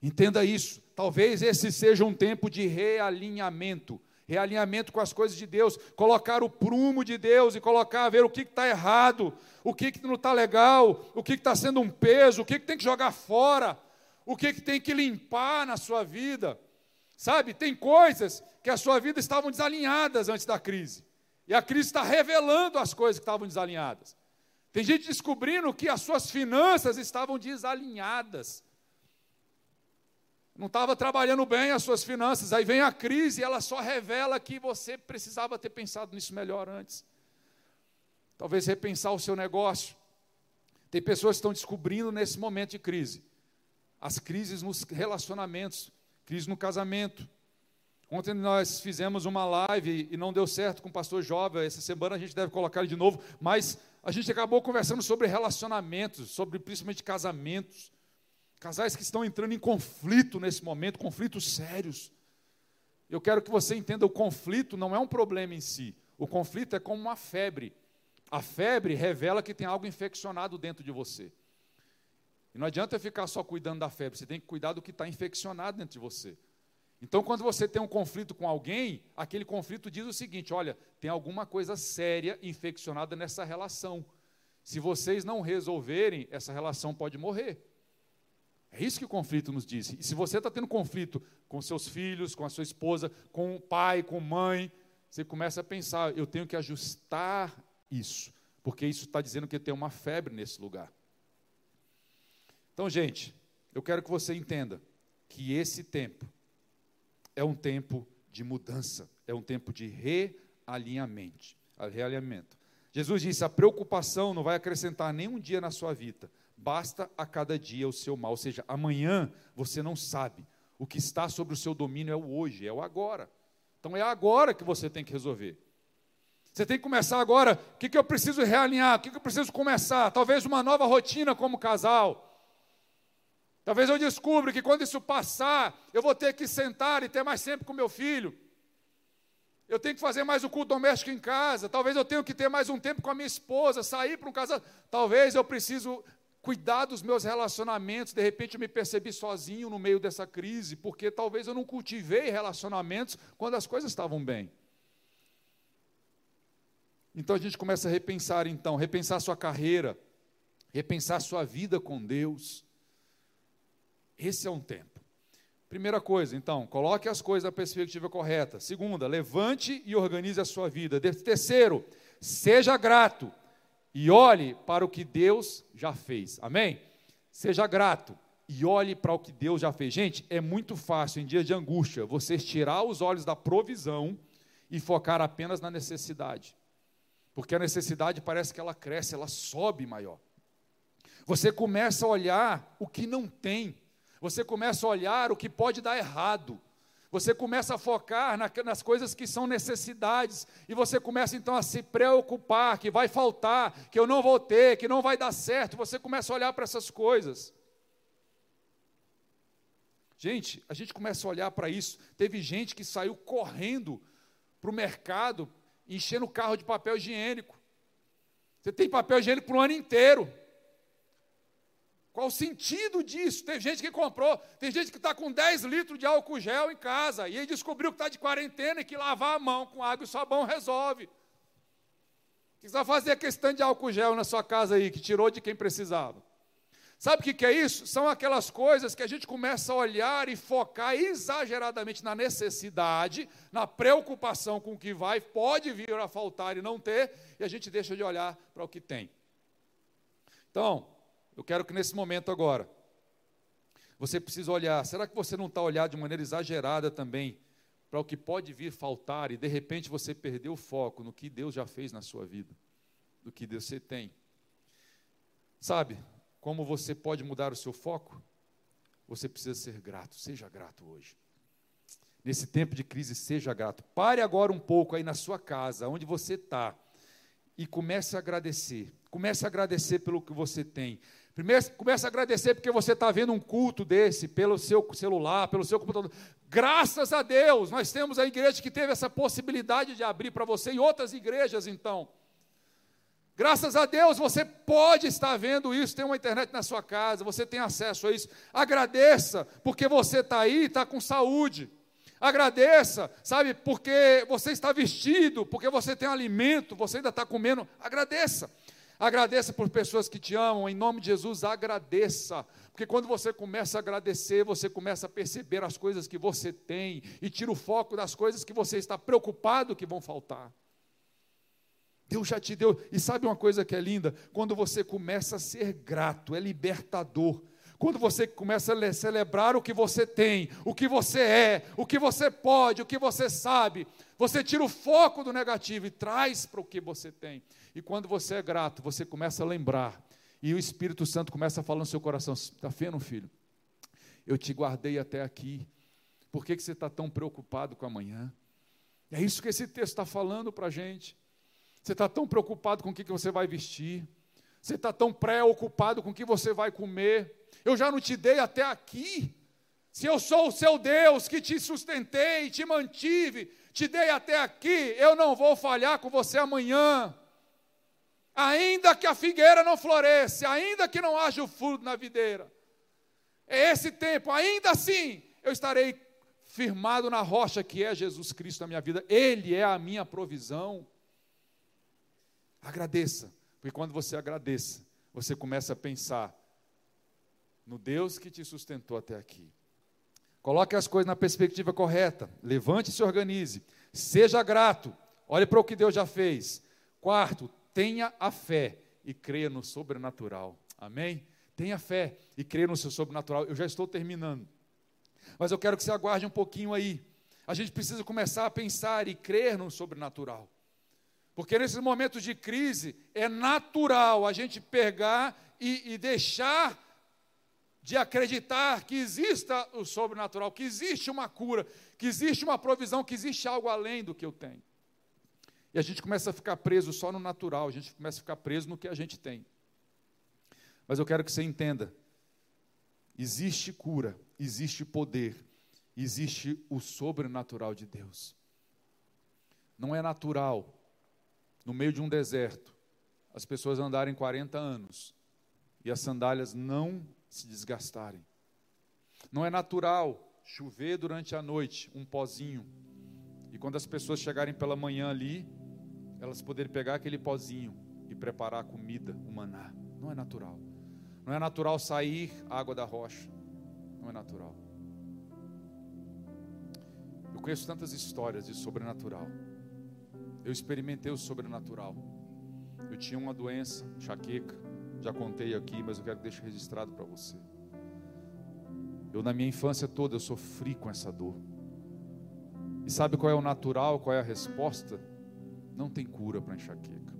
S1: Entenda isso. Talvez esse seja um tempo de realinhamento. Realinhamento com as coisas de Deus. Colocar o prumo de Deus e colocar, ver o que está errado, o que, que não está legal, o que está sendo um peso, o que, que tem que jogar fora o que, que tem que limpar na sua vida. Sabe, tem coisas que a sua vida estavam desalinhadas antes da crise. E a crise está revelando as coisas que estavam desalinhadas. Tem gente descobrindo que as suas finanças estavam desalinhadas. Não estava trabalhando bem as suas finanças. Aí vem a crise e ela só revela que você precisava ter pensado nisso melhor antes. Talvez repensar o seu negócio. Tem pessoas que estão descobrindo nesse momento de crise as crises nos relacionamentos, crise no casamento. Ontem nós fizemos uma live e não deu certo com o pastor Jovem, essa semana a gente deve colocar ele de novo, mas a gente acabou conversando sobre relacionamentos, sobre principalmente casamentos. Casais que estão entrando em conflito nesse momento, conflitos sérios. Eu quero que você entenda: o conflito não é um problema em si, o conflito é como uma febre. A febre revela que tem algo infeccionado dentro de você. E não adianta ficar só cuidando da febre, você tem que cuidar do que está infeccionado dentro de você. Então, quando você tem um conflito com alguém, aquele conflito diz o seguinte: olha, tem alguma coisa séria infeccionada nessa relação. Se vocês não resolverem, essa relação pode morrer. É isso que o conflito nos diz. E se você está tendo conflito com seus filhos, com a sua esposa, com o pai, com mãe, você começa a pensar: eu tenho que ajustar isso, porque isso está dizendo que tem uma febre nesse lugar. Então, gente, eu quero que você entenda que esse tempo é um tempo de mudança, é um tempo de realinhamento. realinhamento. Jesus disse: a preocupação não vai acrescentar nenhum dia na sua vida, basta a cada dia o seu mal. Ou seja, amanhã você não sabe. O que está sobre o seu domínio é o hoje, é o agora. Então é agora que você tem que resolver. Você tem que começar agora. O que, que eu preciso realinhar? O que, que eu preciso começar? Talvez uma nova rotina como casal. Talvez eu descubra que quando isso passar, eu vou ter que sentar e ter mais tempo com meu filho. Eu tenho que fazer mais o culto doméstico em casa. Talvez eu tenha que ter mais um tempo com a minha esposa, sair para um casal. Talvez eu preciso cuidar dos meus relacionamentos. De repente eu me percebi sozinho no meio dessa crise, porque talvez eu não cultivei relacionamentos quando as coisas estavam bem. Então a gente começa a repensar então, repensar sua carreira, repensar sua vida com Deus. Esse é um tempo. Primeira coisa, então, coloque as coisas na perspectiva correta. Segunda, levante e organize a sua vida. Terceiro, seja grato e olhe para o que Deus já fez. Amém? Seja grato e olhe para o que Deus já fez. Gente, é muito fácil em dias de angústia você tirar os olhos da provisão e focar apenas na necessidade. Porque a necessidade parece que ela cresce, ela sobe maior. Você começa a olhar o que não tem você começa a olhar o que pode dar errado. Você começa a focar nas coisas que são necessidades, e você começa então a se preocupar que vai faltar, que eu não vou ter, que não vai dar certo. Você começa a olhar para essas coisas. Gente, a gente começa a olhar para isso. Teve gente que saiu correndo para o mercado, enchendo o carro de papel higiênico. Você tem papel higiênico para o ano inteiro. Qual o sentido disso? Tem gente que comprou, tem gente que está com 10 litros de álcool gel em casa e aí descobriu que está de quarentena e que lavar a mão com água e sabão resolve. Precisa fazer a questão de álcool gel na sua casa aí, que tirou de quem precisava. Sabe o que, que é isso? São aquelas coisas que a gente começa a olhar e focar exageradamente na necessidade, na preocupação com o que vai, pode vir a faltar e não ter, e a gente deixa de olhar para o que tem. Então, eu quero que nesse momento agora, você precisa olhar. Será que você não está olhando de maneira exagerada também para o que pode vir faltar e de repente você perdeu o foco no que Deus já fez na sua vida, do que você tem? Sabe como você pode mudar o seu foco? Você precisa ser grato, seja grato hoje. Nesse tempo de crise, seja grato. Pare agora um pouco aí na sua casa, onde você está, e comece a agradecer. Comece a agradecer pelo que você tem. Primeiro, comece a agradecer porque você está vendo um culto desse pelo seu celular, pelo seu computador. Graças a Deus, nós temos a igreja que teve essa possibilidade de abrir para você e outras igrejas então. Graças a Deus você pode estar vendo isso, tem uma internet na sua casa, você tem acesso a isso. Agradeça, porque você está aí, está com saúde. Agradeça, sabe, porque você está vestido, porque você tem alimento, você ainda está comendo. Agradeça. Agradeça por pessoas que te amam, em nome de Jesus, agradeça. Porque quando você começa a agradecer, você começa a perceber as coisas que você tem e tira o foco das coisas que você está preocupado que vão faltar. Deus já te deu, e sabe uma coisa que é linda? Quando você começa a ser grato, é libertador. Quando você começa a celebrar o que você tem, o que você é, o que você pode, o que você sabe, você tira o foco do negativo e traz para o que você tem. E quando você é grato, você começa a lembrar. E o Espírito Santo começa a falar no seu coração: está vendo, filho? Eu te guardei até aqui. Por que, que você está tão preocupado com amanhã? É isso que esse texto está falando para a gente. Você está tão preocupado com o que, que você vai vestir. Você está tão preocupado com o que você vai comer. Eu já não te dei até aqui. Se eu sou o seu Deus que te sustentei, te mantive, te dei até aqui, eu não vou falhar com você amanhã. Ainda que a figueira não floresça, ainda que não haja o fruto na videira, é esse tempo, ainda assim, eu estarei firmado na rocha que é Jesus Cristo na minha vida, Ele é a minha provisão. Agradeça, porque quando você agradeça, você começa a pensar no Deus que te sustentou até aqui. Coloque as coisas na perspectiva correta, levante e se organize, seja grato, olhe para o que Deus já fez. Quarto, tenha a fé e creia no sobrenatural. Amém? Tenha fé e creia no seu sobrenatural. Eu já estou terminando. Mas eu quero que você aguarde um pouquinho aí. A gente precisa começar a pensar e crer no sobrenatural. Porque nesses momentos de crise é natural a gente pegar e, e deixar de acreditar que exista o sobrenatural, que existe uma cura, que existe uma provisão, que existe algo além do que eu tenho. E a gente começa a ficar preso só no natural, a gente começa a ficar preso no que a gente tem. Mas eu quero que você entenda: existe cura, existe poder, existe o sobrenatural de Deus. Não é natural, no meio de um deserto, as pessoas andarem 40 anos e as sandálias não se desgastarem. Não é natural chover durante a noite, um pozinho, e quando as pessoas chegarem pela manhã ali, elas poderem pegar aquele pozinho e preparar a comida, o maná. Não é natural. Não é natural sair água da rocha. Não é natural. Eu conheço tantas histórias de sobrenatural. Eu experimentei o sobrenatural. Eu tinha uma doença, enxaqueca. Já contei aqui, mas eu quero que deixe registrado para você. Eu na minha infância toda eu sofri com essa dor. E sabe qual é o natural, qual é a resposta? não tem cura para enxaqueca.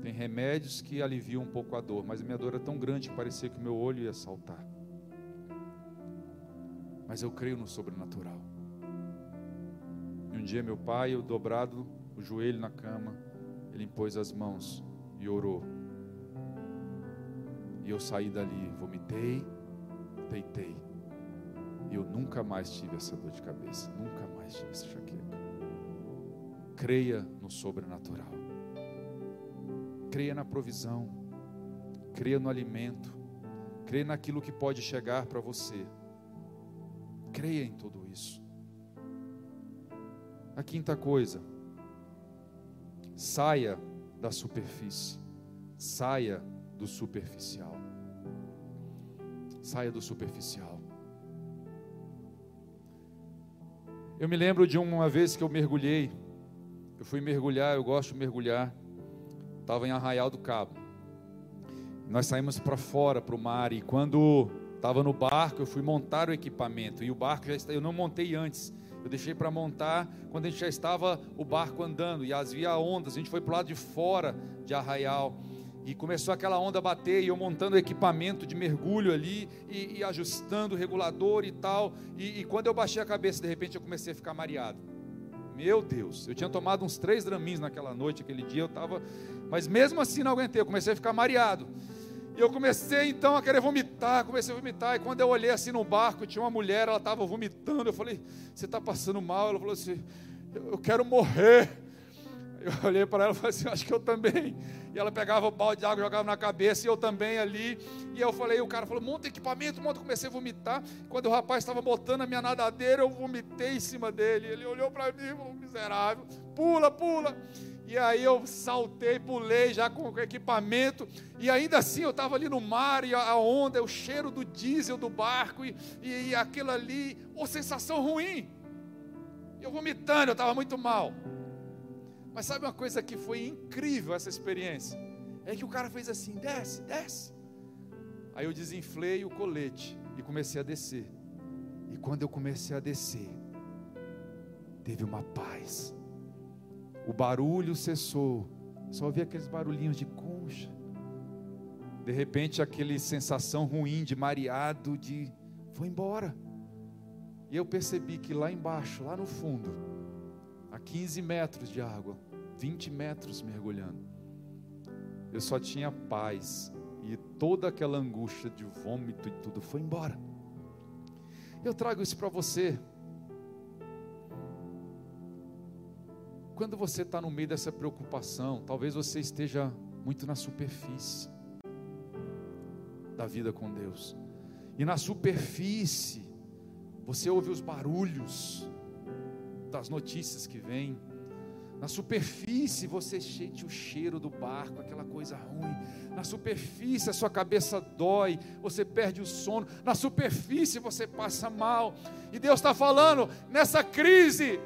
S1: Tem remédios que aliviam um pouco a dor, mas a minha dor era tão grande que parecia que o meu olho ia saltar. Mas eu creio no sobrenatural. um dia meu pai, eu dobrado o joelho na cama, ele impôs as mãos e orou. E eu saí dali, vomitei, deitei. E eu nunca mais tive essa dor de cabeça, nunca mais tive essa enxaqueca. Creia no sobrenatural. Creia na provisão. Creia no alimento. Creia naquilo que pode chegar para você. Creia em tudo isso. A quinta coisa, saia da superfície, saia do superficial. Saia do superficial. Eu me lembro de uma vez que eu mergulhei, eu fui mergulhar, eu gosto de mergulhar, estava em Arraial do Cabo. Nós saímos para fora, para o mar, e quando estava no barco, eu fui montar o equipamento, e o barco já eu não montei antes, eu deixei para montar quando a gente já estava o barco andando, e havia ondas, a gente foi para o lado de fora de Arraial, e começou aquela onda a bater, e eu montando equipamento de mergulho ali, e, e ajustando o regulador e tal. E, e, quando eu baixei a cabeça, de repente eu comecei a ficar mareado. Meu Deus, eu tinha tomado uns três draminhos naquela noite, aquele dia eu estava. Mas mesmo assim não aguentei, eu comecei a ficar mareado. E eu comecei então a querer vomitar, comecei a vomitar. E quando eu olhei assim no barco, tinha uma mulher, ela estava vomitando. Eu falei, você está passando mal? Ela falou assim, eu quero morrer. Eu olhei para ela e falei assim: acho que eu também. E ela pegava o balde de água, jogava na cabeça, e eu também ali. E eu falei: o cara falou, monta equipamento, monta. Comecei a vomitar. Quando o rapaz estava botando a minha nadadeira, eu vomitei em cima dele. Ele olhou para mim e falou: miserável, pula, pula. E aí eu saltei, pulei já com equipamento. E ainda assim eu estava ali no mar, e a onda, o cheiro do diesel do barco, e, e, e aquilo ali, uma sensação ruim. Eu vomitando, eu estava muito mal. Mas sabe uma coisa que foi incrível essa experiência? É que o cara fez assim: desce, desce. Aí eu desinflei o colete e comecei a descer. E quando eu comecei a descer, teve uma paz. O barulho cessou. Só ouvi aqueles barulhinhos de concha. De repente, aquele sensação ruim de mareado, de foi embora. E eu percebi que lá embaixo, lá no fundo, a 15 metros de água, 20 metros mergulhando. Eu só tinha paz e toda aquela angústia de vômito e tudo foi embora. Eu trago isso para você. Quando você está no meio dessa preocupação, talvez você esteja muito na superfície da vida com Deus. E na superfície, você ouve os barulhos, das notícias que vêm. Na superfície você sente o cheiro do barco, aquela coisa ruim. Na superfície a sua cabeça dói, você perde o sono. Na superfície você passa mal. E Deus está falando nessa crise.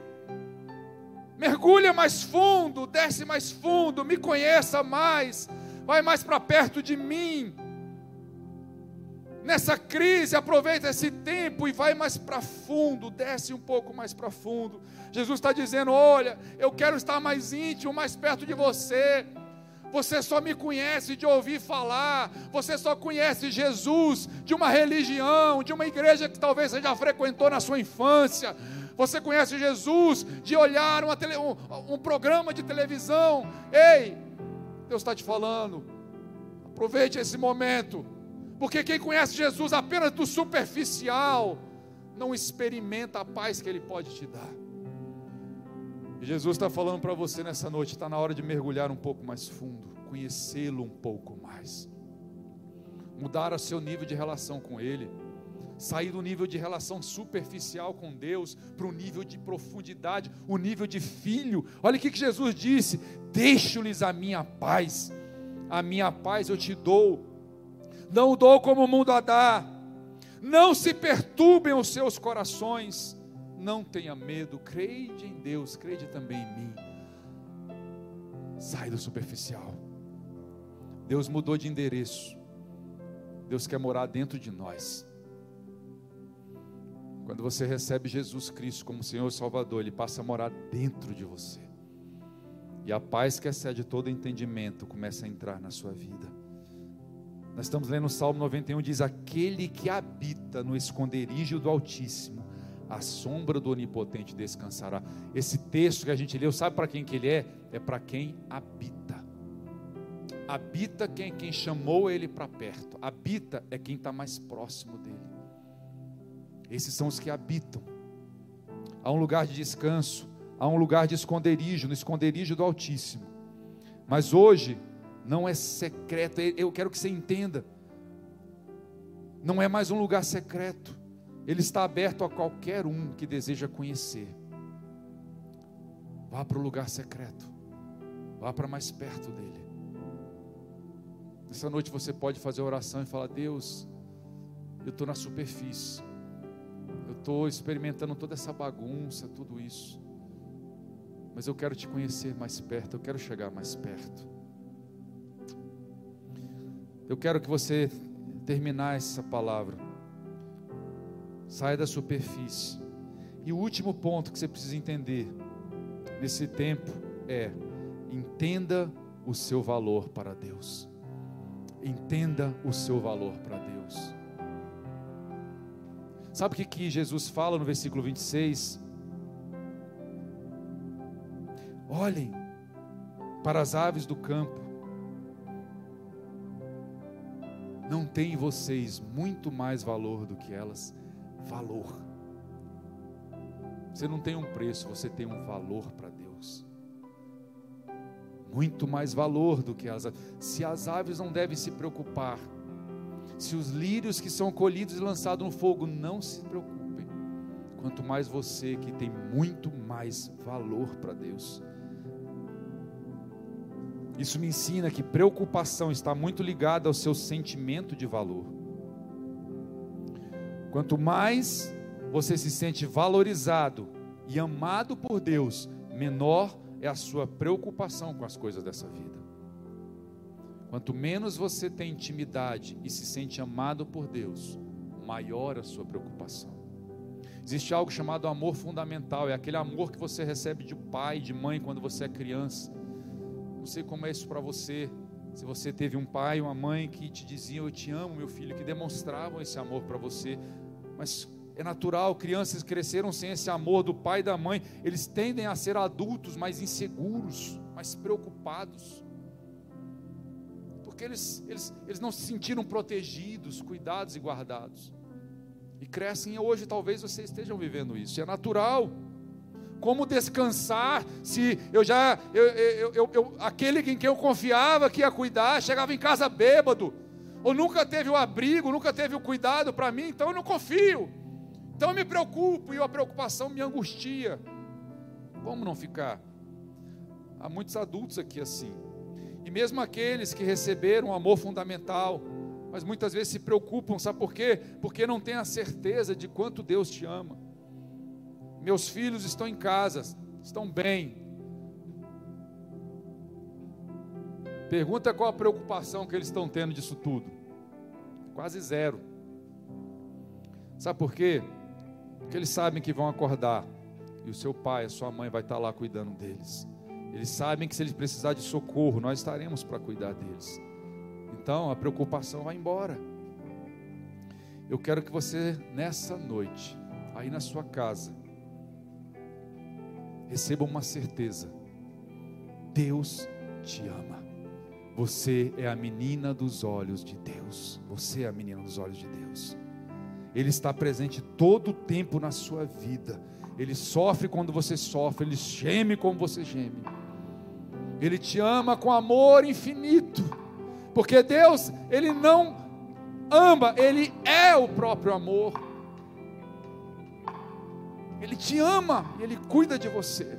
S1: Mergulha mais fundo, desce mais fundo, me conheça mais, vai mais para perto de mim nessa crise, aproveita esse tempo e vai mais para fundo, desce um pouco mais para fundo. Jesus está dizendo: Olha, eu quero estar mais íntimo, mais perto de você. Você só me conhece de ouvir falar, você só conhece Jesus de uma religião, de uma igreja que talvez você já frequentou na sua infância. Você conhece Jesus de olhar tele, um, um programa de televisão. Ei, Deus está te falando. Aproveite esse momento porque quem conhece Jesus apenas do superficial, não experimenta a paz que Ele pode te dar. E Jesus está falando para você nessa noite: está na hora de mergulhar um pouco mais fundo, conhecê-lo um pouco mais, mudar o seu nível de relação com Ele, sair do nível de relação superficial com Deus para o nível de profundidade, o nível de filho. Olha o que Jesus disse: Deixo-lhes a minha paz, a minha paz eu te dou não dou como o mundo a dá. Não se perturbem os seus corações, não tenha medo, creide em Deus, creide também em mim. Sai do superficial. Deus mudou de endereço. Deus quer morar dentro de nós. Quando você recebe Jesus Cristo como Senhor e Salvador, Ele passa a morar dentro de você. E a paz que excede todo entendimento começa a entrar na sua vida. Nós estamos lendo o Salmo 91, diz: Aquele que habita no esconderijo do Altíssimo, a sombra do Onipotente descansará. Esse texto que a gente leu, sabe para quem que ele é? É para quem habita. Habita quem, quem chamou ele para perto. Habita é quem está mais próximo dele. Esses são os que habitam. Há um lugar de descanso, há um lugar de esconderijo, no esconderijo do Altíssimo. Mas hoje não é secreto, eu quero que você entenda. Não é mais um lugar secreto. Ele está aberto a qualquer um que deseja conhecer. Vá para o lugar secreto. Vá para mais perto dele. Essa noite você pode fazer oração e falar: Deus, eu estou na superfície. Estou experimentando toda essa bagunça, tudo isso. Mas eu quero te conhecer mais perto. Eu quero chegar mais perto. Eu quero que você terminar essa palavra. Saia da superfície. E o último ponto que você precisa entender nesse tempo é: entenda o seu valor para Deus. Entenda o seu valor para Deus. Sabe o que, que Jesus fala no versículo 26? Olhem para as aves do campo. Não tem vocês muito mais valor do que elas? Valor. Você não tem um preço, você tem um valor para Deus. Muito mais valor do que as aves. Se as aves não devem se preocupar, se os lírios que são colhidos e lançados no fogo não se preocupem, quanto mais você que tem muito mais valor para Deus. Isso me ensina que preocupação está muito ligada ao seu sentimento de valor. Quanto mais você se sente valorizado e amado por Deus, menor é a sua preocupação com as coisas dessa vida. Quanto menos você tem intimidade e se sente amado por Deus, maior a sua preocupação. Existe algo chamado amor fundamental, é aquele amor que você recebe de pai, de mãe quando você é criança não sei como é isso para você. Se você teve um pai, uma mãe que te diziam eu te amo, meu filho, que demonstravam esse amor para você, mas é natural, crianças cresceram sem esse amor do pai e da mãe, eles tendem a ser adultos mais inseguros, mais preocupados, porque eles, eles, eles não se sentiram protegidos, cuidados e guardados, e crescem hoje, talvez vocês estejam vivendo isso, é natural. Como descansar se eu já, eu, eu, eu, eu, aquele em quem eu confiava que ia cuidar, chegava em casa bêbado, ou nunca teve o abrigo, nunca teve o cuidado para mim, então eu não confio, então eu me preocupo e a preocupação me angustia. Como não ficar? Há muitos adultos aqui assim, e mesmo aqueles que receberam um amor fundamental, mas muitas vezes se preocupam, sabe por quê? Porque não têm a certeza de quanto Deus te ama. Meus filhos estão em casa, estão bem. Pergunta qual a preocupação que eles estão tendo disso tudo. Quase zero. Sabe por quê? Porque eles sabem que vão acordar e o seu pai, a sua mãe vai estar lá cuidando deles. Eles sabem que se eles precisar de socorro, nós estaremos para cuidar deles. Então a preocupação vai embora. Eu quero que você, nessa noite, aí na sua casa, receba uma certeza: Deus te ama. Você é a menina dos olhos de Deus. Você é a menina dos olhos de Deus. Ele está presente todo o tempo na sua vida. Ele sofre quando você sofre, ele geme como você geme. Ele te ama com amor infinito. Porque Deus, ele não ama, ele é o próprio amor. Ele te ama, Ele cuida de você.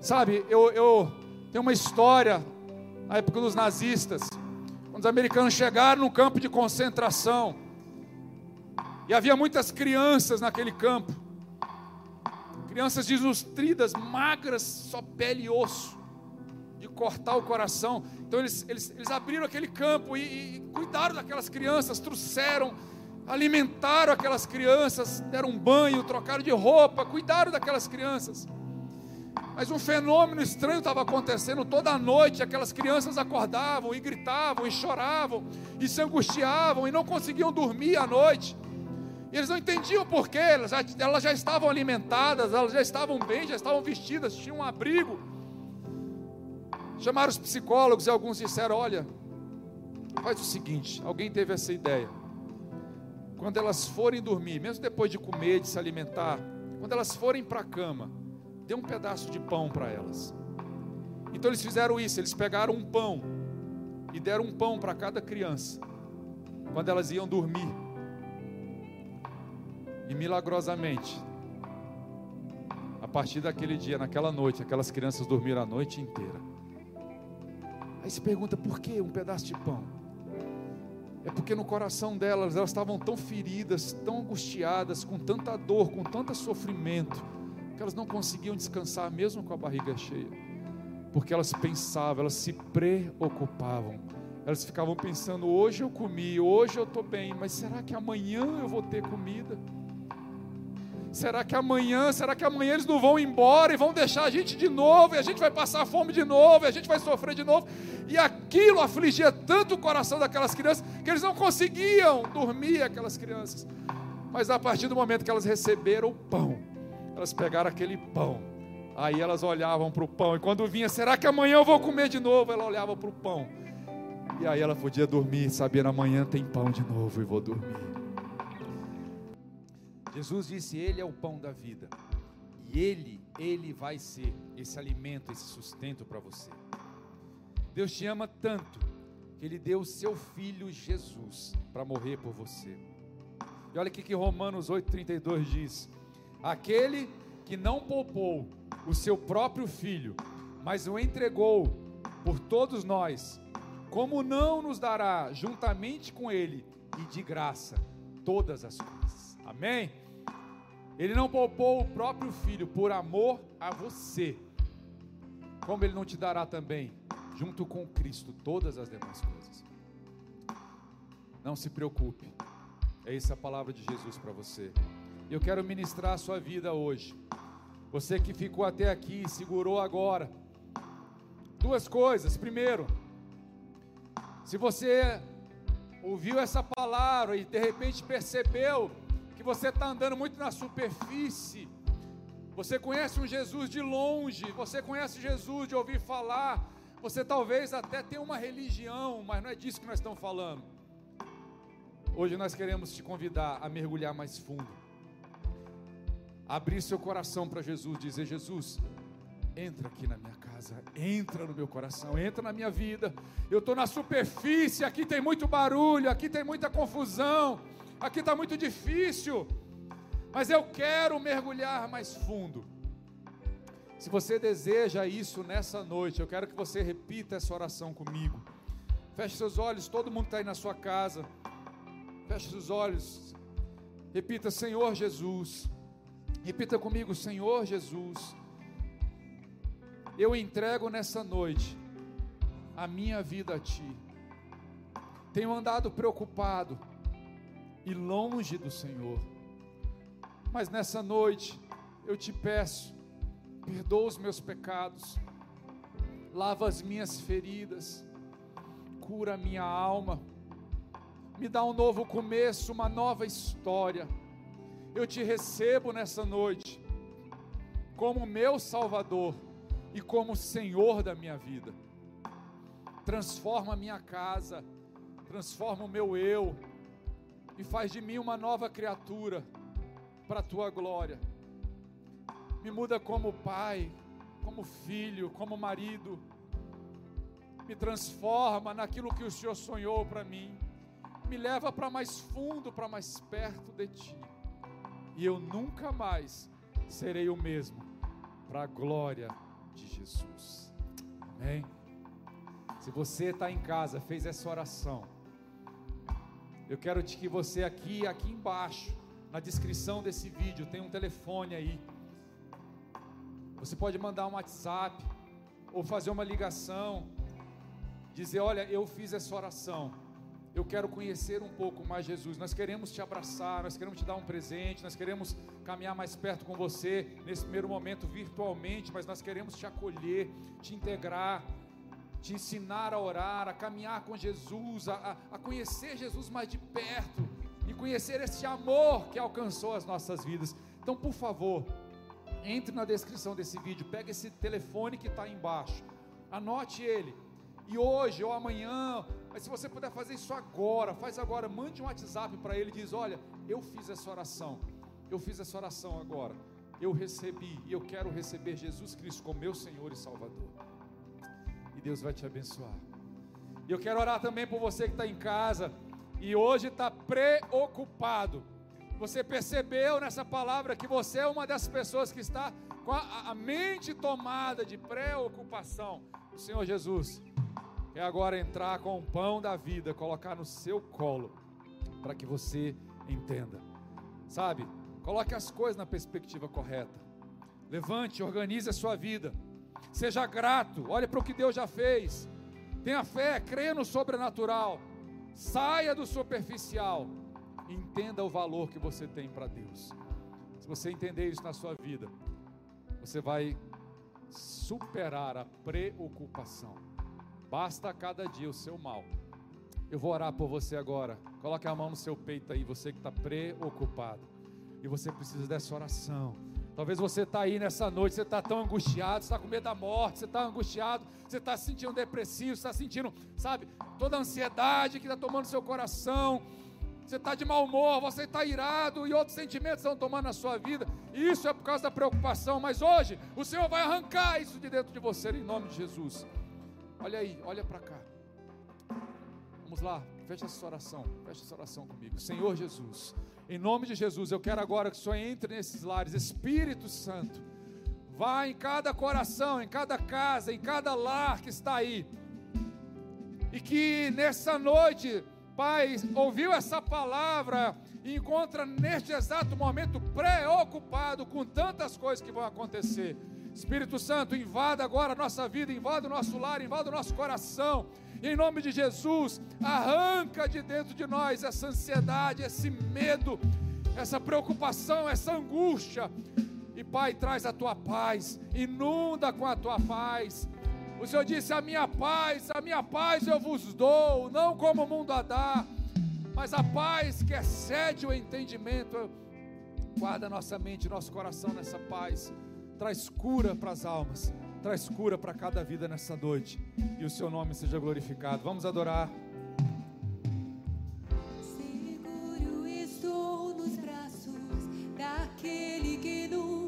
S1: Sabe, eu, eu tenho uma história na época dos nazistas, quando os americanos chegaram no campo de concentração, e havia muitas crianças naquele campo, crianças desnutridas, magras, só pele e osso, de cortar o coração. Então eles, eles, eles abriram aquele campo e, e cuidaram daquelas crianças, trouxeram alimentaram aquelas crianças, deram um banho, trocaram de roupa, cuidaram daquelas crianças. Mas um fenômeno estranho estava acontecendo toda noite. Aquelas crianças acordavam e gritavam e choravam e se angustiavam e não conseguiam dormir à noite. E eles não entendiam porquê, elas já, elas já estavam alimentadas, elas já estavam bem, já estavam vestidas, tinham um abrigo. Chamaram os psicólogos e alguns disseram: Olha, faz o seguinte: alguém teve essa ideia. Quando elas forem dormir, mesmo depois de comer, de se alimentar, quando elas forem para a cama, dê um pedaço de pão para elas. Então eles fizeram isso, eles pegaram um pão e deram um pão para cada criança, quando elas iam dormir. E milagrosamente, a partir daquele dia, naquela noite, aquelas crianças dormiram a noite inteira. Aí se pergunta por que um pedaço de pão? É porque no coração delas, elas estavam tão feridas, tão angustiadas, com tanta dor, com tanto sofrimento, que elas não conseguiam descansar mesmo com a barriga cheia. Porque elas pensavam, elas se preocupavam. Elas ficavam pensando: hoje eu comi, hoje eu estou bem, mas será que amanhã eu vou ter comida? Será que amanhã, será que amanhã eles não vão embora e vão deixar a gente de novo, e a gente vai passar fome de novo, e a gente vai sofrer de novo? E aquilo afligia tanto o coração daquelas crianças que eles não conseguiam dormir, aquelas crianças. Mas a partir do momento que elas receberam o pão, elas pegaram aquele pão, aí elas olhavam para o pão, e quando vinha, será que amanhã eu vou comer de novo? Ela olhava para o pão, e aí ela podia dormir, sabendo amanhã tem pão de novo e vou dormir. Jesus disse: Ele é o pão da vida. E Ele, Ele vai ser esse alimento, esse sustento para você. Deus te ama tanto que Ele deu o seu Filho Jesus para morrer por você. E olha o que Romanos 8,32 diz: Aquele que não poupou o seu próprio Filho, mas o entregou por todos nós, como não nos dará juntamente com Ele e de graça todas as coisas? Amém? Ele não poupou o próprio filho por amor a você. Como ele não te dará também, junto com Cristo, todas as demais coisas. Não se preocupe. É essa a palavra de Jesus para você. Eu quero ministrar a sua vida hoje. Você que ficou até aqui, segurou agora. Duas coisas. Primeiro, se você ouviu essa palavra e de repente percebeu que você está andando muito na superfície. Você conhece um Jesus de longe, você conhece Jesus de ouvir falar, você talvez até tenha uma religião, mas não é disso que nós estamos falando. Hoje nós queremos te convidar a mergulhar mais fundo, abrir seu coração para Jesus, dizer: Jesus, entra aqui na minha casa, entra no meu coração, entra na minha vida. Eu estou na superfície, aqui tem muito barulho, aqui tem muita confusão aqui está muito difícil, mas eu quero mergulhar mais fundo. Se você deseja isso nessa noite, eu quero que você repita essa oração comigo. Feche seus olhos, todo mundo está aí na sua casa. Feche seus olhos. Repita, Senhor Jesus. Repita comigo, Senhor Jesus. Eu entrego nessa noite a minha vida a Ti. Tenho andado preocupado e longe do Senhor. Mas nessa noite, eu te peço, perdoa os meus pecados, lava as minhas feridas, cura a minha alma, me dá um novo começo, uma nova história. Eu te recebo nessa noite, como meu Salvador e como Senhor da minha vida. Transforma a minha casa, transforma o meu eu e faz de mim uma nova criatura para a tua glória. Me muda como pai, como filho, como marido. Me transforma naquilo que o Senhor sonhou para mim. Me leva para mais fundo, para mais perto de ti. E eu nunca mais serei o mesmo, para a glória de Jesus. Amém? Se você está em casa, fez essa oração eu quero que você aqui, aqui embaixo, na descrição desse vídeo, tem um telefone aí. Você pode mandar um WhatsApp ou fazer uma ligação, dizer: Olha, eu fiz essa oração. Eu quero conhecer um pouco mais Jesus. Nós queremos te abraçar, nós queremos te dar um presente, nós queremos caminhar mais perto com você nesse primeiro momento virtualmente, mas nós queremos te acolher, te integrar te ensinar a orar, a caminhar com Jesus, a, a conhecer Jesus mais de perto e conhecer esse amor que alcançou as nossas vidas. Então, por favor, entre na descrição desse vídeo, pega esse telefone que está embaixo, anote ele. E hoje ou amanhã, mas se você puder fazer isso agora, faz agora, mande um WhatsApp para ele e diz: Olha, eu fiz essa oração, eu fiz essa oração agora, eu recebi e eu quero receber Jesus Cristo como meu Senhor e Salvador. E Deus vai te abençoar. E eu quero orar também por você que está em casa e hoje está preocupado. Você percebeu nessa palavra que você é uma das pessoas que está com a, a mente tomada de preocupação. O Senhor Jesus quer agora entrar com o pão da vida, colocar no seu colo, para que você entenda. Sabe? Coloque as coisas na perspectiva correta. Levante, organize a sua vida. Seja grato, olhe para o que Deus já fez. Tenha fé, creia no sobrenatural. Saia do superficial. Entenda o valor que você tem para Deus. Se você entender isso na sua vida, você vai superar a preocupação. Basta cada dia o seu mal. Eu vou orar por você agora. Coloque a mão no seu peito aí, você que está preocupado. E você precisa dessa oração. Talvez você está aí nessa noite, você está tão angustiado, está com medo da morte, você está angustiado, você está se sentindo depressivo, você está sentindo, sabe, toda a ansiedade que está tomando seu coração. Você está de mau humor, você está irado e outros sentimentos estão tomando a sua vida. Isso é por causa da preocupação, mas hoje o Senhor vai arrancar isso de dentro de você em nome de Jesus. Olha aí, olha para cá. Vamos lá, fecha essa oração, fecha essa oração comigo. Senhor Jesus, em nome de Jesus, eu quero agora que o Senhor entre nesses lares, Espírito Santo, vá em cada coração, em cada casa, em cada lar que está aí, e que nessa noite, Pai, ouviu essa palavra e encontra neste exato momento preocupado com tantas coisas que vão acontecer. Espírito Santo, invada agora a nossa vida, invada o nosso lar, invada o nosso coração. Em nome de Jesus, arranca de dentro de nós essa ansiedade, esse medo, essa preocupação, essa angústia. E Pai, traz a tua paz, inunda com a tua paz. O Senhor disse: A minha paz, a minha paz eu vos dou, não como o mundo a dá, mas a paz que excede o entendimento. Guarda nossa mente, nosso coração nessa paz traz cura para as almas, traz cura para cada vida nessa noite. E o seu nome seja glorificado. Vamos adorar.
S2: Seguro estou nos braços daquele que nunca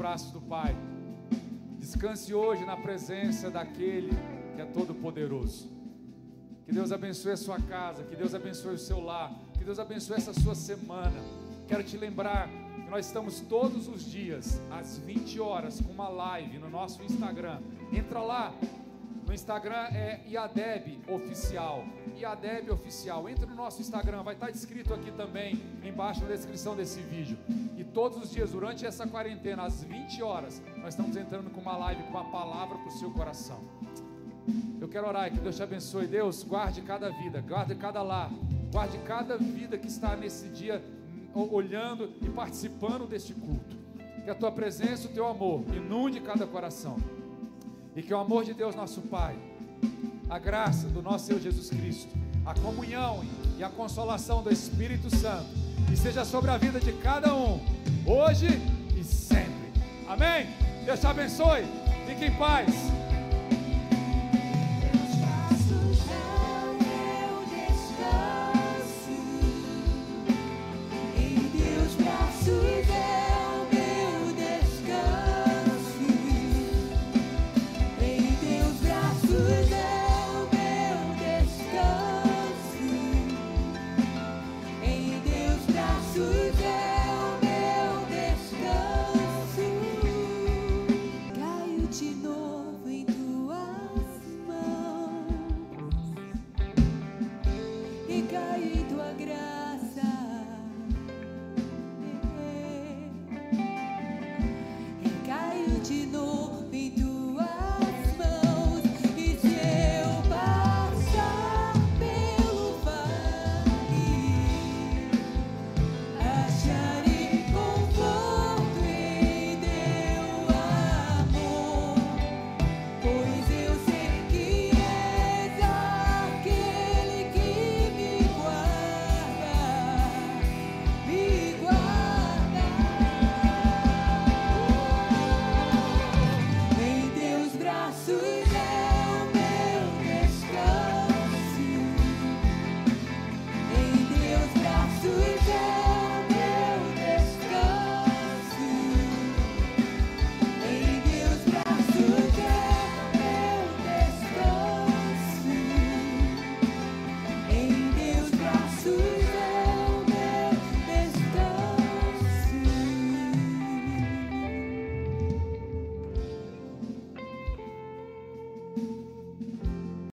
S2: braços
S1: do Pai. Descanse hoje na presença daquele que é todo poderoso. Que Deus abençoe a sua casa, que Deus abençoe o seu lar, que Deus abençoe essa sua semana. Quero te lembrar que nós estamos todos os dias, às 20 horas, com uma live no nosso Instagram. Entra lá, no Instagram é IADEB Oficial. IADEB Oficial. Entra no nosso Instagram, vai estar escrito aqui também, embaixo na descrição desse vídeo. E todos os dias, durante essa quarentena, às 20 horas, nós estamos entrando com uma live com a palavra para o seu coração. Eu quero orar que Deus te abençoe. Deus, guarde cada vida, guarde cada lar, guarde cada vida que está nesse dia olhando e participando deste culto. Que a tua presença, o teu amor inunde cada coração. E que o amor de Deus, nosso Pai, a graça do nosso Senhor Jesus Cristo, a comunhão e a consolação do Espírito Santo, e seja sobre a vida de cada um, hoje e sempre. Amém? Deus te abençoe. Fique em paz.